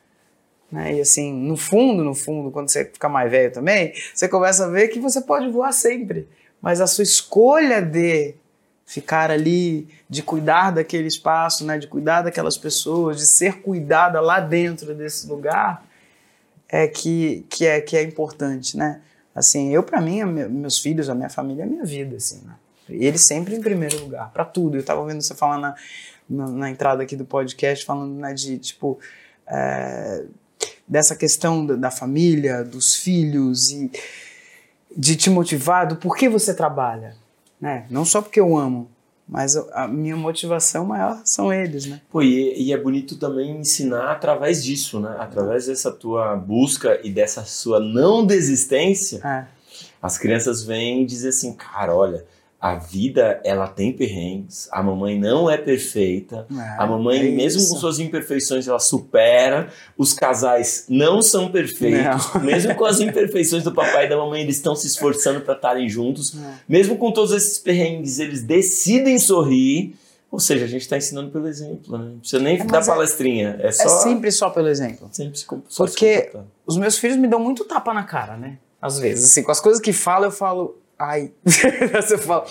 Né? E assim, no fundo, no fundo, quando você fica mais velho também, você começa a ver que você pode voar sempre. Mas a sua escolha de ficar ali, de cuidar daquele espaço, né? de cuidar daquelas pessoas, de ser cuidada lá dentro desse lugar, é que, que, é, que é importante, né? Assim, eu, para mim, meus filhos, a minha família é a minha vida, assim, né? Eles sempre em primeiro lugar, para tudo. Eu tava ouvindo você falar na, na, na entrada aqui do podcast, falando, né, de, tipo, é, dessa questão da, da família, dos filhos e de te motivar, do porquê você trabalha, né? Não só porque eu amo, mas a minha motivação maior são eles, né? Pô, e, e é bonito também ensinar através disso, né? Através dessa tua busca e dessa sua não desistência, É. as crianças vêm dizer assim, cara, olha, a vida ela tem perrengues, a mamãe não é perfeita, a mamãe, é mesmo isso. com suas imperfeições, ela supera. Os casais não são perfeitos. Mesmo com as (laughs) imperfeições do papai e da mamãe, eles estão se esforçando para estarem juntos. É. Mesmo com todos esses perrengues, eles decidem sorrir. Ou seja, a gente está ensinando pelo exemplo, né? Não precisa nem É, dar é- palestrinha. É, É só. sempre só pelo exemplo. sempre se se Porque- comportar. Os meus filhos me dão muito tapa na cara, né? Às vezes, assim, com as coisas que falam, eu falo, ai. Aí (laughs) você fala.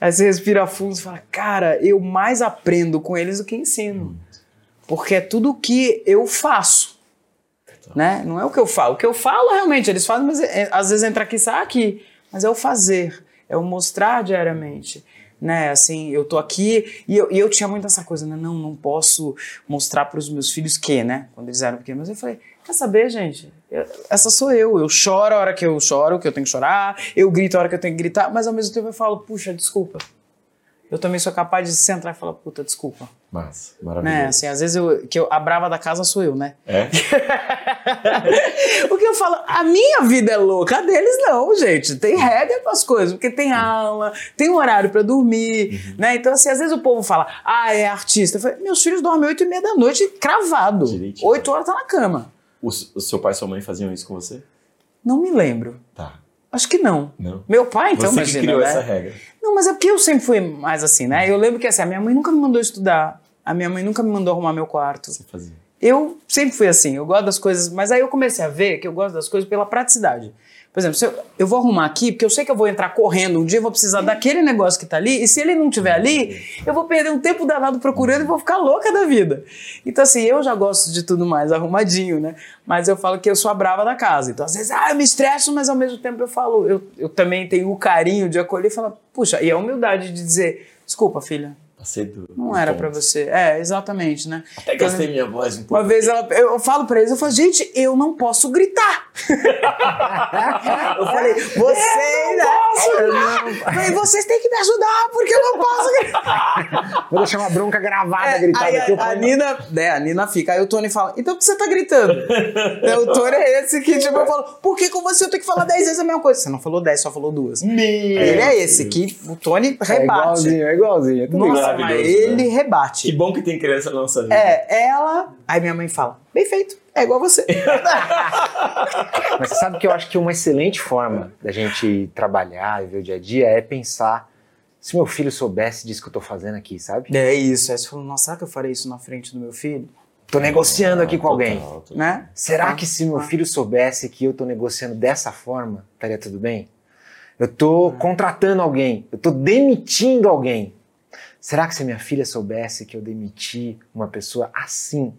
Aí você respira fundo e fala, cara, eu mais aprendo com eles do que ensino. Porque é tudo o que eu faço. Né? Não é o que eu falo. O que eu falo, realmente, eles fazem, mas é- às vezes entra aqui, sai aqui. Mas é o fazer, é o mostrar diariamente. Né, assim, eu tô aqui e eu, e eu tinha muito essa coisa, né? Não, não posso mostrar para os meus filhos que, né? Quando eles eram pequenos. Mas eu falei, quer saber, gente? Essa sou eu. Eu choro a hora que eu choro, que eu tenho que chorar. Eu grito a hora que eu tenho que gritar. Mas ao mesmo tempo eu falo, puxa, desculpa. Eu também sou capaz de centrar e falar, puta, desculpa. Massa, Né? maravilhoso. Assim, às vezes eu, que eu, a brava da casa sou eu, né? É? (laughs) o que eu falo, a minha vida é louca, a deles não, gente. Tem regra para as coisas, porque tem aula, tem um horário para dormir, né? Então, assim, às vezes o povo fala, ah, é artista. Eu falei, meus filhos dormem oito e meia da noite, cravado. Oito horas tá na cama. O, o seu pai e sua mãe faziam isso com você? Não me lembro. Tá. Acho que não. Não. Meu pai, então, você imagina, que criou né? essa regra. Não, mas é porque eu sempre fui mais assim, né? Eu lembro que assim, a minha mãe nunca me mandou estudar. A minha mãe nunca me mandou arrumar meu quarto. Você fazia. Eu sempre fui assim, eu gosto das coisas, mas aí eu comecei a ver que eu gosto das coisas pela praticidade. Por exemplo, se eu, eu vou arrumar aqui, porque eu sei que eu vou entrar correndo, um dia eu vou precisar daquele negócio que tá ali, e se ele não tiver ali, eu vou perder um tempo danado procurando e vou ficar louca da vida. Então, assim, eu já gosto de tudo mais arrumadinho, né? Mas eu falo que eu sou a brava da casa. Então, às vezes, ah, eu me estresso, mas ao mesmo tempo eu falo, eu, eu também tenho o carinho de acolher e falar, puxa, e a humildade de dizer, desculpa, filha, do. não era pra você. É, exatamente, né? Até gastei minha voz um pouco. Uma vez ela, eu falo pra eles, eu falo, gente, eu não posso gritar. Eu falei, vocês, né? Eu falei, vocês têm que me ajudar, porque eu não posso gritar. Vou deixar uma bronca gravada É, gritada aí aqui. a, a Nina, né, a Nina fica, aí o Tony fala, então por que você tá gritando? Né, o Tony é esse que, tipo, eu falo, por que com você eu tenho que falar dez vezes a mesma coisa? Você não falou dez, só falou duas. Ele é esse que o Tony É rebate. igualzinho, é igualzinho. é tudo igual. Nossa, mas ele né? rebate. Que bom que tem criança na nossa vida. É, ela. Aí minha mãe fala: bem feito, é igual você. (laughs) Mas você sabe que eu acho que uma excelente forma da gente trabalhar e ver o dia a dia é pensar se meu filho soubesse disso que eu tô fazendo aqui, sabe? É isso. Aí você falou: nossa, será que eu farei isso na frente do meu filho? Tô negociando aqui com alguém. Total, total. Né? Será que se meu filho soubesse que eu tô negociando dessa forma, estaria tudo bem? Eu tô contratando alguém, eu tô demitindo alguém. Será que se minha filha soubesse que eu demiti uma pessoa assim,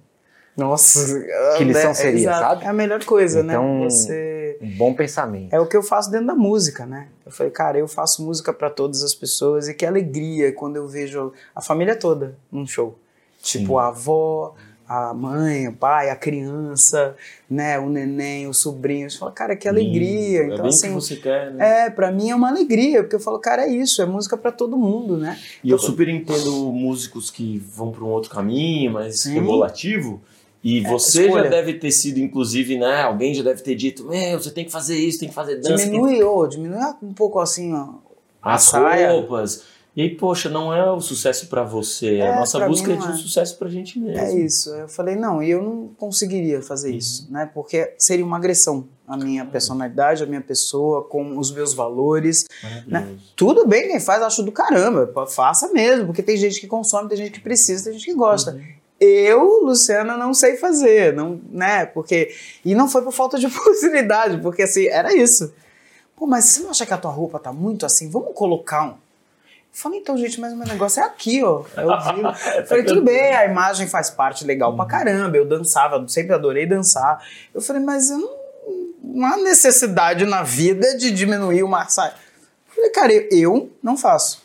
Nossa, Que lição é, seria, exato. sabe? É a melhor coisa, Então- né? Você. um bom pensamento? É o que eu faço dentro da música, né? Eu falei, cara, eu faço música pra todas as pessoas e que alegria quando eu vejo a família toda num show. Tipo, Sim. a avó, a mãe, o pai, a criança, né? O neném, o sobrinho. Você fala, cara, que alegria. Lindo. Então, é bem assim. que você quer, né? É, pra mim é uma alegria, porque eu falo, cara, é isso, é música pra todo mundo, né? E eu super entendo músicos que vão para um outro caminho, mais Sim. regulativo. E você escolha. já deve ter sido, inclusive, né? Alguém já deve ter dito: Meu, você tem que fazer isso, tem que fazer dança, Diminui, ô, diminui um pouco assim, ó. as roupas. E aí, poxa, não é o sucesso pra você. É, a nossa pra busca é de um é. sucesso pra gente mesmo. É isso. Eu falei, não, e eu não conseguiria fazer Uhum. isso, né? Porque seria uma agressão à minha personalidade, à minha pessoa, com os meus valores. Maravilhoso. Tudo bem, quem faz, acho do caramba. Faça mesmo, porque tem gente que consome, tem gente que precisa, tem gente que gosta. Uhum. Eu, Luciana, não sei fazer, não, né? Porque e não foi por falta de (laughs) oportunidade, porque assim era isso. Pô, mas você não acha que a tua roupa tá muito assim? Vamos colocar um. Eu falei, então, gente, mas o meu negócio é aqui, ó. Eu vi. (laughs) falei, tudo bem, a imagem faz parte legal pra caramba. Eu dançava, eu sempre adorei dançar. Eu falei, mas eu não, não há necessidade na vida de diminuir o saia. Eu falei, cara, eu, eu não faço.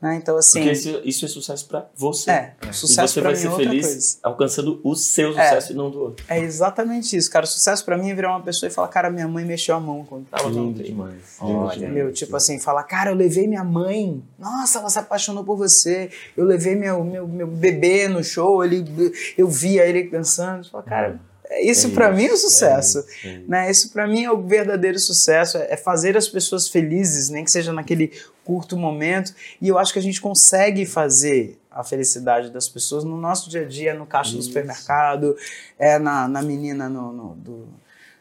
Né? Então, assim. Porque isso, isso é sucesso pra você. É, E sucesso você vai mim é ser outra feliz coisa. alcançando o seu sucesso e não do outro. É exatamente isso, cara. O sucesso pra mim é virar uma pessoa e falar, cara, minha mãe mexeu a mão quando tava Lindo demais. Olha. Meu, tipo assim, falar, cara, eu levei minha mãe. Nossa, ela se apaixonou por você. Eu levei meu, meu, meu bebê no show, ele, eu via ele dançando. Fala, cara, é isso É pra isso, mim é sucesso. é isso, é isso. né? Isso pra mim é o verdadeiro sucesso, é é fazer as pessoas felizes, nem que seja naquele curto momento. E eu acho que a gente consegue fazer a felicidade das pessoas no nosso dia a dia, no caixa do Isso. supermercado, é na, na menina no, no- do,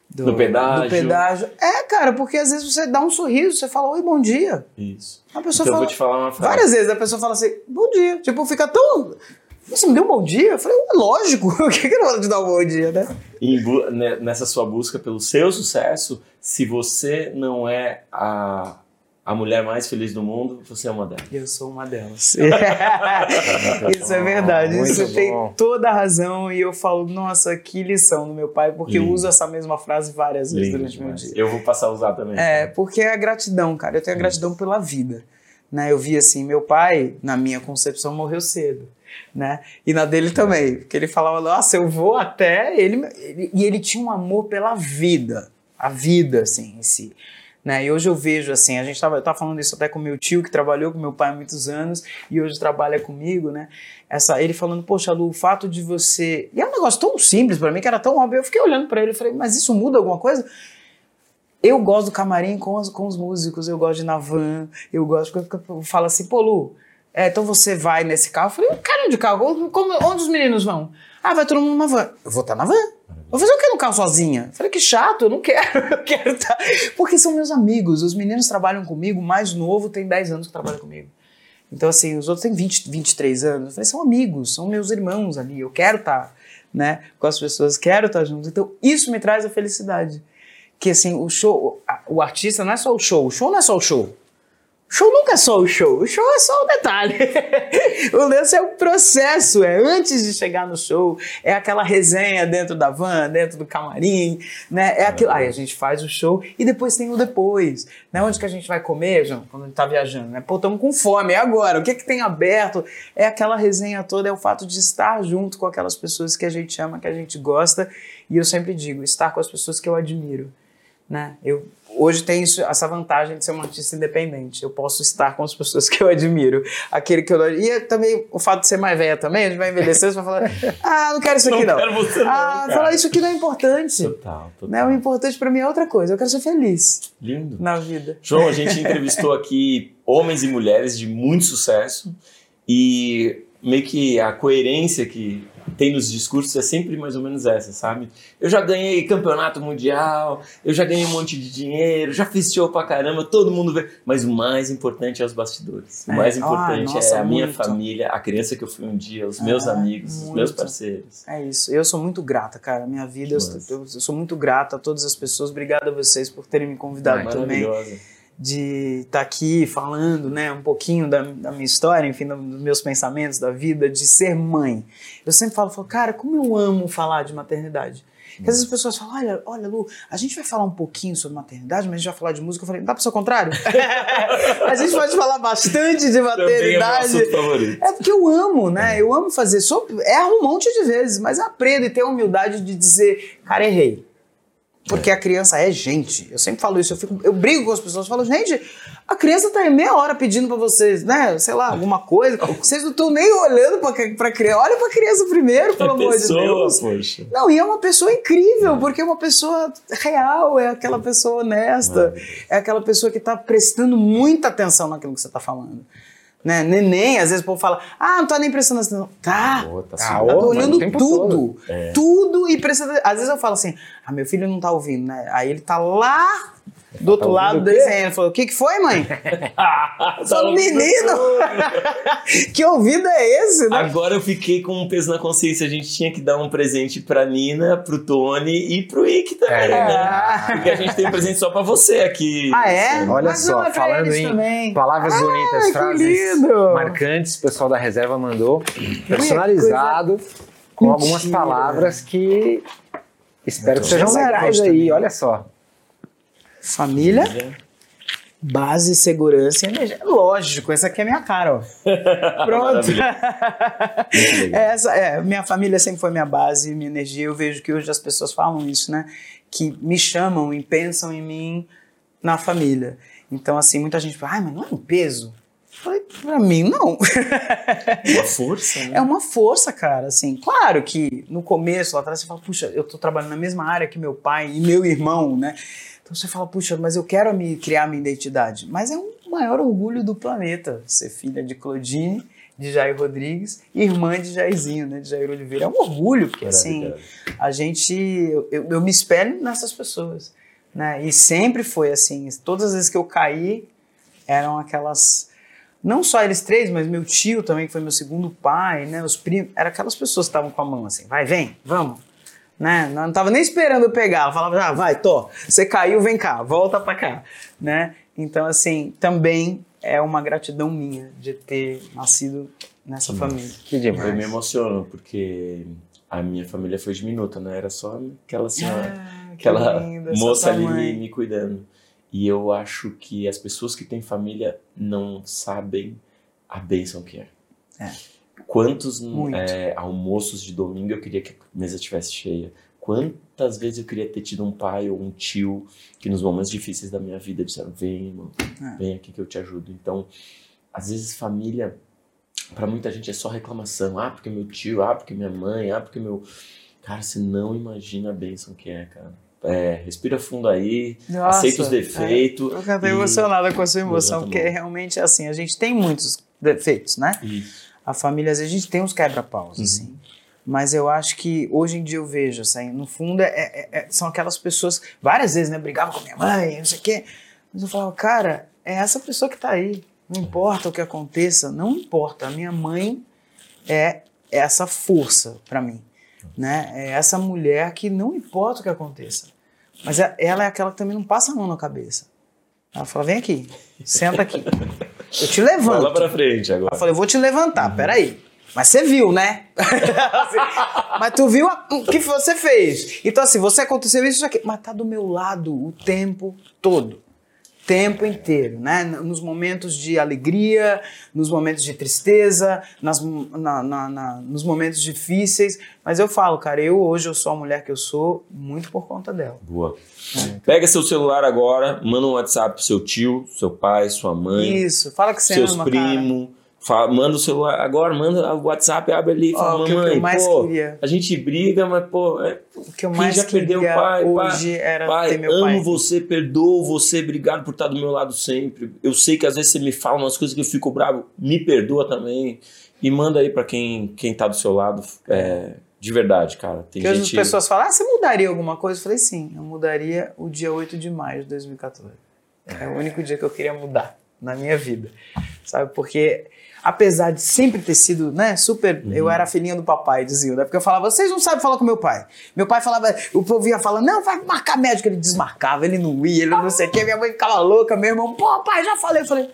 do, No pedágio. do pedágio. É, cara, porque às vezes você dá um sorriso, você fala, oi, bom dia. Isso. A pessoa Então eu fala. vou te falar uma frase. Várias vezes a pessoa fala assim, bom dia. Tipo, fica tão. Você me deu um bom dia? Eu falei, "Ué, lógico, (laughs) o que que eu não vou te dar um bom dia, né? bu- ne- nessa sua busca pelo seu sucesso, se você não é a, a mulher mais feliz do mundo, você é uma delas. Eu sou uma delas. (laughs) Isso é verdade. Muito Isso tem bom. toda a razão. E eu falo, nossa, que lição do meu pai, porque eu Lindo. uso essa mesma frase várias vezes Lindo durante o meu dia. Eu vou passar a usar também. É, porque é a gratidão, cara. Eu tenho a gratidão pela vida. Né? Eu vi assim, meu pai, na minha concepção, morreu cedo. Né? E na dele também, porque ele falava, nossa, eu vou até ele, ele e ele tinha um amor pela vida, a vida assim em si. Né? E hoje eu vejo assim, a gente tava, eu tava falando isso até com meu tio que trabalhou com meu pai há muitos anos e hoje trabalha comigo, né? Essa, ele falando, poxa, Lu, o fato de você. E é um negócio tão simples para mim, que era tão óbvio. Eu fiquei olhando para ele e falei, mas isso muda alguma coisa? Eu gosto do camarim com os, com os músicos, eu gosto de ir na van, eu gosto. Eu falo assim, pô, Lu, é, então você vai nesse carro? Eu falei, cara de carro, como, onde os meninos vão? Ah, vai todo mundo numa van. Eu vou estar tá na van. Vou fazer o que no carro sozinha? Eu falei, que chato, eu não quero, (laughs) eu quero estar. Tá. Porque são meus amigos, os meninos trabalham comigo, o mais novo tem 10 anos que trabalha comigo. Então, assim, os outros têm 20, 23 anos. Eu falei, são amigos, são meus irmãos ali, eu quero estar tá, né, com as pessoas, quero estar junto. Então, isso me traz a felicidade. Que, assim, o show, o artista não é só o show, o show não é só o show. Show nunca é só o show, o show é só o detalhe. (laughs) o lance é o processo, é antes de chegar no show, é aquela resenha dentro da van, dentro do camarim, né? É aquilo. Aí a gente faz o show e depois tem o depois, né? Onde que a gente vai comer, João, quando a gente tá viajando, né? Pô, estamos com fome, é agora, o que que tem aberto? É aquela resenha toda, é o fato de estar junto com aquelas pessoas que a gente ama, que a gente gosta. E eu sempre digo, estar com as pessoas que eu admiro. Né? Eu hoje tenho essa vantagem de ser um artista independente. Eu posso estar com as pessoas (laughs) que eu admiro. Aquele que eu E também o fato de ser mais velha também, a gente vai envelhecer, você vai falar: (laughs) "Ah, não quero isso aqui não". não. Quero você não ah, cara. falar isso aqui não é importante. Total, total. Né? O importante para mim é outra coisa. Eu quero ser feliz. Lindo. Na vida. João, a gente entrevistou aqui homens e mulheres de muito sucesso e meio que a coerência que tem nos discursos é sempre mais ou menos essa, sabe? Eu já ganhei campeonato mundial, eu já ganhei um monte de dinheiro, já fiz show pra caramba, todo mundo vê. Mas o mais importante é os bastidores. O É. mais Ah, importante nossa, é a minha muito. família, a criança que eu fui um dia, os meus É, amigos, os muito. meus parceiros. É isso. Eu sou muito grata, cara. Minha vida, eu, eu- sou muito grata a todas as pessoas. Obrigado a vocês por terem me convidado Ai, também. Maravilhosa. De estar aqui falando, né, um pouquinho da, da minha história, enfim, dos meus pensamentos da vida, de ser mãe. Eu sempre falo, falo, cara, como eu amo falar de maternidade. Porque às vezes as pessoas falam, olha, olha, Lu, a gente vai falar um pouquinho sobre maternidade, mas a gente vai falar de música. Eu falei, dá para ser o contrário? (laughs) a gente pode falar bastante de é maternidade. favorito. É porque eu amo, né? Eu amo fazer. Sou, erro um monte de vezes, mas aprendo e tenho a humildade de dizer, cara, errei. Porque a criança é gente. Eu sempre falo isso. Eu, fico, eu brigo com as pessoas. Falo, gente, a criança tá aí meia hora pedindo pra vocês, né? Sei lá, alguma coisa. Vocês não estão nem olhando pra, pra criança. Olha pra criança primeiro, pelo É amor pessoa, de Deus. poxa. Não, e é uma pessoa incrível, porque é uma pessoa real, é aquela pessoa honesta, é aquela pessoa que tá prestando muita atenção naquilo que você tá falando. Né? Neném, às vezes o povo fala, ah, não tá nem prestando atenção. Tá, tá eu tô mas olhando tudo, É. tudo e prestando Às vezes eu falo assim, ah, meu filho não tá ouvindo, né? Aí ele tá lá do outro Tá lado ouvindo o quê? desenhando. Falou, o que que foi, mãe? (laughs) Tá Falei, ouvindo menino! (laughs) que ouvido é esse, né? Agora eu fiquei com um peso na consciência. A gente tinha que dar um presente pra Nina, pro Tony e pro Ike também, É. né? Porque a gente tem um presente só pra você aqui. Ah, é? Olha Mas só, é falando em também. palavras bonitas, que frases lindo! marcantes, o pessoal da reserva mandou, personalizado, com algumas palavras que espero que sejam legais aí, também. olha só. Família, base, segurança e energia. Lógico, essa aqui é a minha cara, ó. (laughs) Pronto. (laughs) Essa, é, minha família sempre foi minha base, minha energia. Eu vejo que hoje as pessoas falam isso, né? Que me chamam e pensam em mim na família. Então, assim, muita gente fala, ai, mas não é um peso? Eu falei, pra mim, não. Uma força, né? É uma força, cara, assim. Claro que no começo, lá atrás, você fala, puxa, eu tô trabalhando na mesma área que meu pai e meu irmão, né? Então você fala, puxa, mas eu quero me criar minha identidade. Mas é um maior orgulho do planeta ser filha de Claudine, de Jair Rodrigues, e irmã de Jairzinho, né? De Jair Oliveira. É um orgulho, porque assim, a gente. Eu, eu- eu me espelho nessas pessoas. Né? E sempre foi assim. Todas as vezes que eu caí, eram aquelas. Não só eles três, mas meu tio também, que foi meu segundo pai, né? Os primos. Eram aquelas pessoas que estavam com a mão assim, vai, vem, vamos. Né? Não tava nem esperando eu pegar. Eu falava, ah, vai, tô. Você caiu, vem cá, volta pra cá. Né? Então, assim, também é uma gratidão minha de ter nascido nessa família. Que Eu me demais. emociono, porque a minha família foi diminuta, né? Era só aquela senhora, Ah, que aquela moça ali mãe. me, me cuidando. E eu acho que as pessoas que têm família não sabem a bênção que é. É. Quantos Muito. é, almoços de domingo eu queria que a mesa estivesse cheia? Quantas vezes eu queria ter tido um pai ou um tio que nos momentos difíceis da minha vida disseram: vem, irmão, É. vem aqui que eu te ajudo. Então, às vezes, família, para muita gente é só reclamação. Ah, porque meu tio, ah, porque minha mãe, ah, porque meu. Cara, você não imagina a bênção que é, cara. É, respira fundo aí, Nossa, aceita os defeitos. Eu fico e- emocionada com a sua emoção, porque mão. realmente assim, a gente tem muitos defeitos, né? Isso. A família, às vezes, a gente tem uns quebra-paus, Uhum. assim. Mas eu acho que hoje em dia eu vejo, assim, no fundo, é- é- é- são aquelas pessoas, várias vezes, né, brigava com a minha mãe, não sei o quê. Mas eu falava, cara, é essa pessoa que tá aí. Não importa o que aconteça, não importa. A minha mãe é essa força pra mim, né? É essa mulher que não importa o que aconteça. Mas é- ela é aquela que também não passa a mão na cabeça. Ela fala, vem aqui, senta aqui. (laughs) Eu te levanto. Fala pra frente agora. Eu falei, vou te levantar, peraí. Mas você viu, né? (laughs) Assim, mas tu viu a- o que você fez. Então, assim, você aconteceu isso, isso aqui. Mas tá do meu lado o tempo todo. Tempo inteiro, né? Nos momentos de alegria, nos momentos de tristeza, nas, na- na- na- nos momentos difíceis. Mas eu falo, cara, eu hoje eu sou a mulher que eu sou muito por conta dela. Boa. Pega seu celular agora, manda um WhatsApp pro seu tio, seu pai, sua mãe, Isso, fala que você seus ama, cara. Fala- manda o celular agora, manda o WhatsApp, abre ali e fala, mamãe, pô, queria. a gente briga, mas pô, é, O que eu mais já perdeu o pai, hoje pai, era pai, ter meu amo pai. você, perdoo você, obrigado por estar do meu lado sempre. Eu sei que às vezes você me fala umas coisas que eu fico bravo, me perdoa também. E manda aí pra quem, quem tá do seu lado, é, de verdade, cara. Tem Porque hoje as gente... pessoas falam, ah, você mudaria alguma coisa? Eu falei, sim, eu mudaria o dia 8 de maio de 2014. É o único dia que eu queria mudar na minha vida, sabe? Porque apesar de sempre ter sido, né, super, Uhum. eu era a filhinha do papai, diziam, né? Porque eu falava, vocês não sabem falar com meu pai. Meu pai falava, o povo ia falando, não, vai marcar médico, ele desmarcava, ele não ia, ele não sei o quê, minha mãe ficava louca, meu irmão, pô, pai, já falei, eu falei,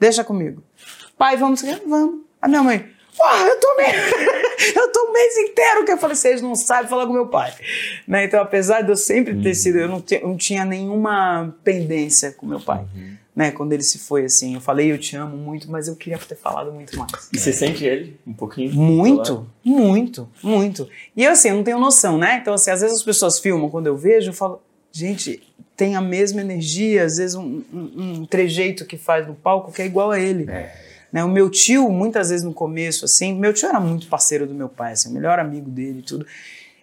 deixa comigo. Pai, vamos, vamos. A minha mãe, porra, eu tô meio... (laughs) eu tô um mês inteiro que eu falei, vocês não sabem falar com meu pai. Né? Então, apesar de eu sempre ter sido, eu não, eu não tinha nenhuma pendência com meu pai. Né? Quando ele se foi, assim, eu falei, eu te amo muito, mas eu queria ter falado muito mais. E você sente ele um pouquinho? Muito, muito, muito. E eu, assim, eu não tenho noção, né? Então, assim, às vezes as pessoas filmam, quando eu vejo, eu falo, gente, tem a mesma energia, às vezes um, um- um trejeito que faz no palco que é igual a ele. Né? O meu tio, muitas vezes no começo, assim, meu tio era muito parceiro do meu pai, assim, o melhor amigo dele e tudo.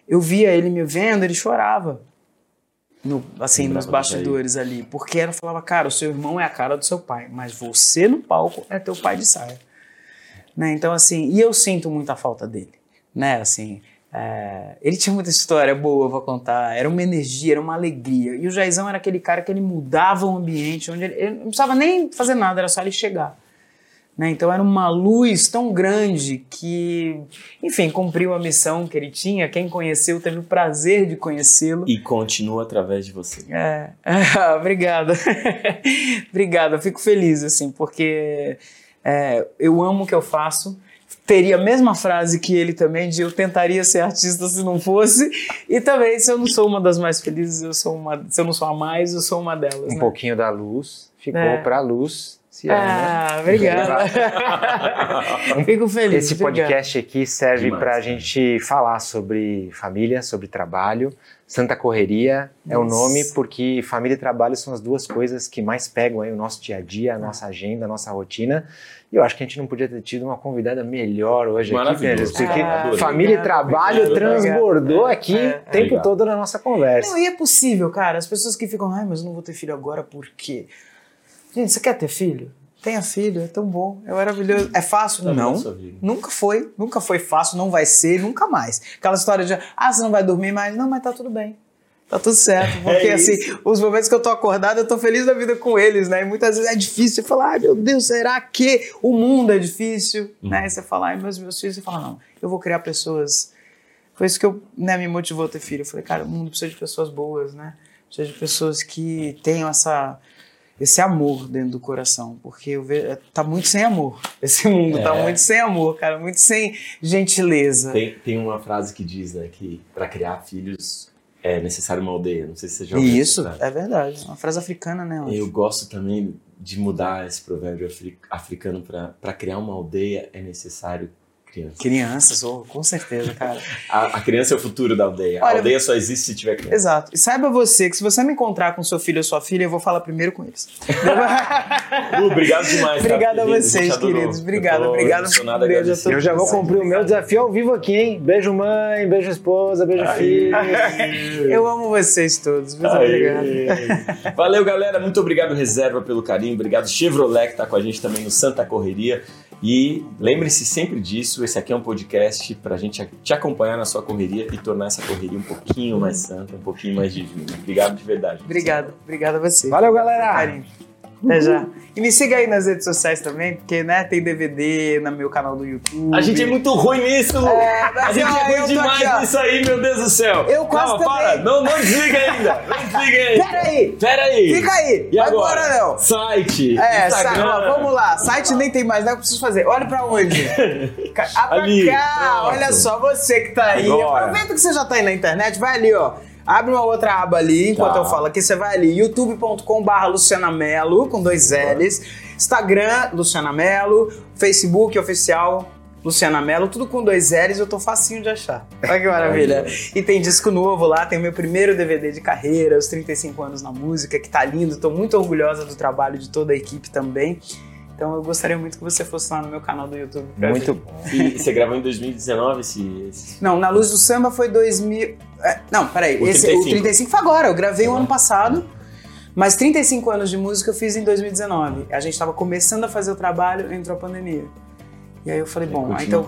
Eu via ele me vendo, ele chorava. No, assim, nos bastidores ali. Porque ela falava, cara, o seu irmão é a cara do seu pai, mas você no palco é teu pai de saia. Né? Então, assim, e eu sinto muita falta dele, né? Assim, é, ele tinha muita história boa pra contar, era uma energia, era uma alegria. E o Jaizão era aquele cara que ele mudava o ambiente, onde ele, ele não precisava nem fazer nada, era só ele chegar. Né? Então era uma luz tão grande que, enfim, cumpriu a missão que ele tinha. Quem conheceu teve o prazer de conhecê-lo. E continua através de você. É, (laughs) obrigada. (laughs) obrigada, fico feliz, assim, porque é, eu amo o que eu faço. Teria a mesma frase que ele também, de eu tentaria ser artista se não fosse. E também, se eu não sou uma das mais felizes, eu sou uma. Se eu não sou a mais, eu sou uma delas. Um né? pouquinho da luz ficou É. pra luz. Se ama. Ah, obrigada. (laughs) Fico feliz. Esse podcast aqui serve para a gente falar sobre família, sobre trabalho. Santa Correria é o Nossa. nome porque família e trabalho são as duas coisas que mais pegam aí o nosso dia a dia, a nossa agenda, a nossa rotina. E eu acho que a gente não podia ter tido uma convidada melhor hoje aqui, Maravilhoso. Pedro, porque Ah, família e obrigado, trabalho obrigado, transbordou obrigado. aqui É, o tempo Obrigado. todo na nossa conversa. Não, e é possível, cara. As pessoas que ficam, ai, mas eu não vou ter filho agora por quê? Gente, você quer ter filho? Tenha filho, é tão bom, é maravilhoso. É fácil? Tá não. Nunca foi, nunca foi fácil, não vai ser, nunca mais. Aquela história de, ah, você não vai dormir mais? Não, mas tá tudo bem. Tá tudo certo. (laughs) Porque, É assim, os momentos que eu tô acordado, eu tô feliz da vida com eles, né? E muitas vezes é difícil. Você fala, ai, meu Deus, será que o mundo é difícil? Né? E você fala, ai, meus, meus filhos, você fala, não, eu vou criar pessoas. Foi isso que eu, né, me motivou a ter filho. Eu falei, cara, o mundo precisa de pessoas boas, né? Precisa de pessoas que tenham essa, esse amor dentro do coração. Porque eu vejo, tá muito sem amor. Esse mundo tá É. muito sem amor, cara. Muito sem gentileza. Tem, tem uma frase que diz, né, que para criar filhos é necessário uma aldeia. Não sei se você já ouviu Isso, é verdade. Uma frase africana, né? eu. Eu gosto também de mudar esse provérbio afri- africano para criar uma aldeia é necessário Criança. Crianças, oh, com certeza, cara. A, a criança é o futuro da aldeia. Olha, a aldeia só existe se tiver criança. Exato. E saiba você que se você me encontrar com seu filho ou sua filha, eu vou falar primeiro com eles. Lu, obrigado demais. tá, Obrigado a vocês, queridos. Obrigado, obrigado. Um beijo a. Eu já vou cumprir o meu desafio ao vivo aqui, hein? Beijo mãe, beijo esposa, beijo filho. Eu amo vocês todos. Muito obrigado. Valeu, galera. Muito obrigado, Reserva, pelo carinho. Obrigado, Chevrolet, que tá com a gente também no Santa Correria. E lembre-se sempre disso. Esse aqui é um podcast pra gente te acompanhar na sua correria e tornar essa correria um pouquinho mais santa, um pouquinho mais divina. Obrigado de verdade. Obrigado. Obrigado a você. Valeu, galera! Carinho. Até já. E me siga aí nas redes sociais também, porque né, tem DVD no meu canal do YouTube. A gente é muito ruim nisso, Lu. É, a gente é ruim demais aqui, nisso aí, meu Deus do céu. Eu quase Calma, para. também. Não, não desliga ainda. Não desliga (laughs) ainda. Pera aí! Pera aí. Fica aí! E agora? embora, Léo! Site, É, sa- Instagram. ó, vamos lá. Site nem tem mais, que eu preciso fazer. Olha pra onde? (laughs) Ah, pra Ali, cá! pronto. Olha só, você que tá aí. Agora. Aproveita que você já tá aí na internet, vai ali, ó. Abre uma outra aba ali, enquanto Tá. eu falo aqui, você vai ali, youtube.com.br Luciana Mello, com dois L's. Instagram, Luciana Mello. Facebook oficial, Luciana Mello, tudo com dois L's, eu tô facinho de achar. Olha que maravilha. E tem disco novo lá, tem o meu primeiro DVD de carreira, os 35 anos na música, que tá lindo, tô muito orgulhosa do trabalho de toda a equipe também. Então eu gostaria muito que você fosse lá no meu canal do YouTube. Muito ver. E você gravou em 2019 esse... esse... Não, na Luz do Samba foi 2000. é, não, peraí. O esse, 35. o 35 foi agora, eu gravei o ano passado. Mas 35 anos de música eu fiz em 2019. A gente tava começando a fazer o trabalho, entrou a pandemia. E aí eu falei, bom, aí então.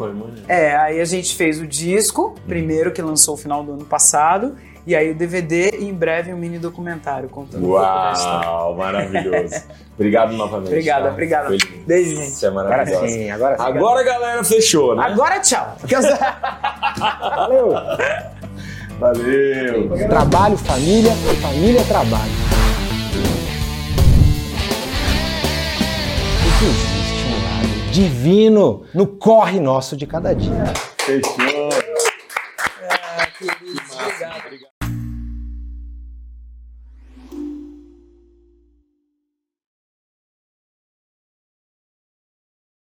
É, aí a gente fez o disco, primeiro que lançou no final do ano passado, e aí o DVD e em breve um mini documentário contando um. Uau, maravilhoso. Obrigado novamente. Obrigada, tá? obrigada. Beijo, gente. Você é Agora maravilhosa. sim, agora sim. Agora a galera fechou, né? Agora tchau. Valeu! Valeu. Trabalho, família, família, trabalho. O que existe um lado divino no corre nosso de cada dia. Fechou. Obrigado.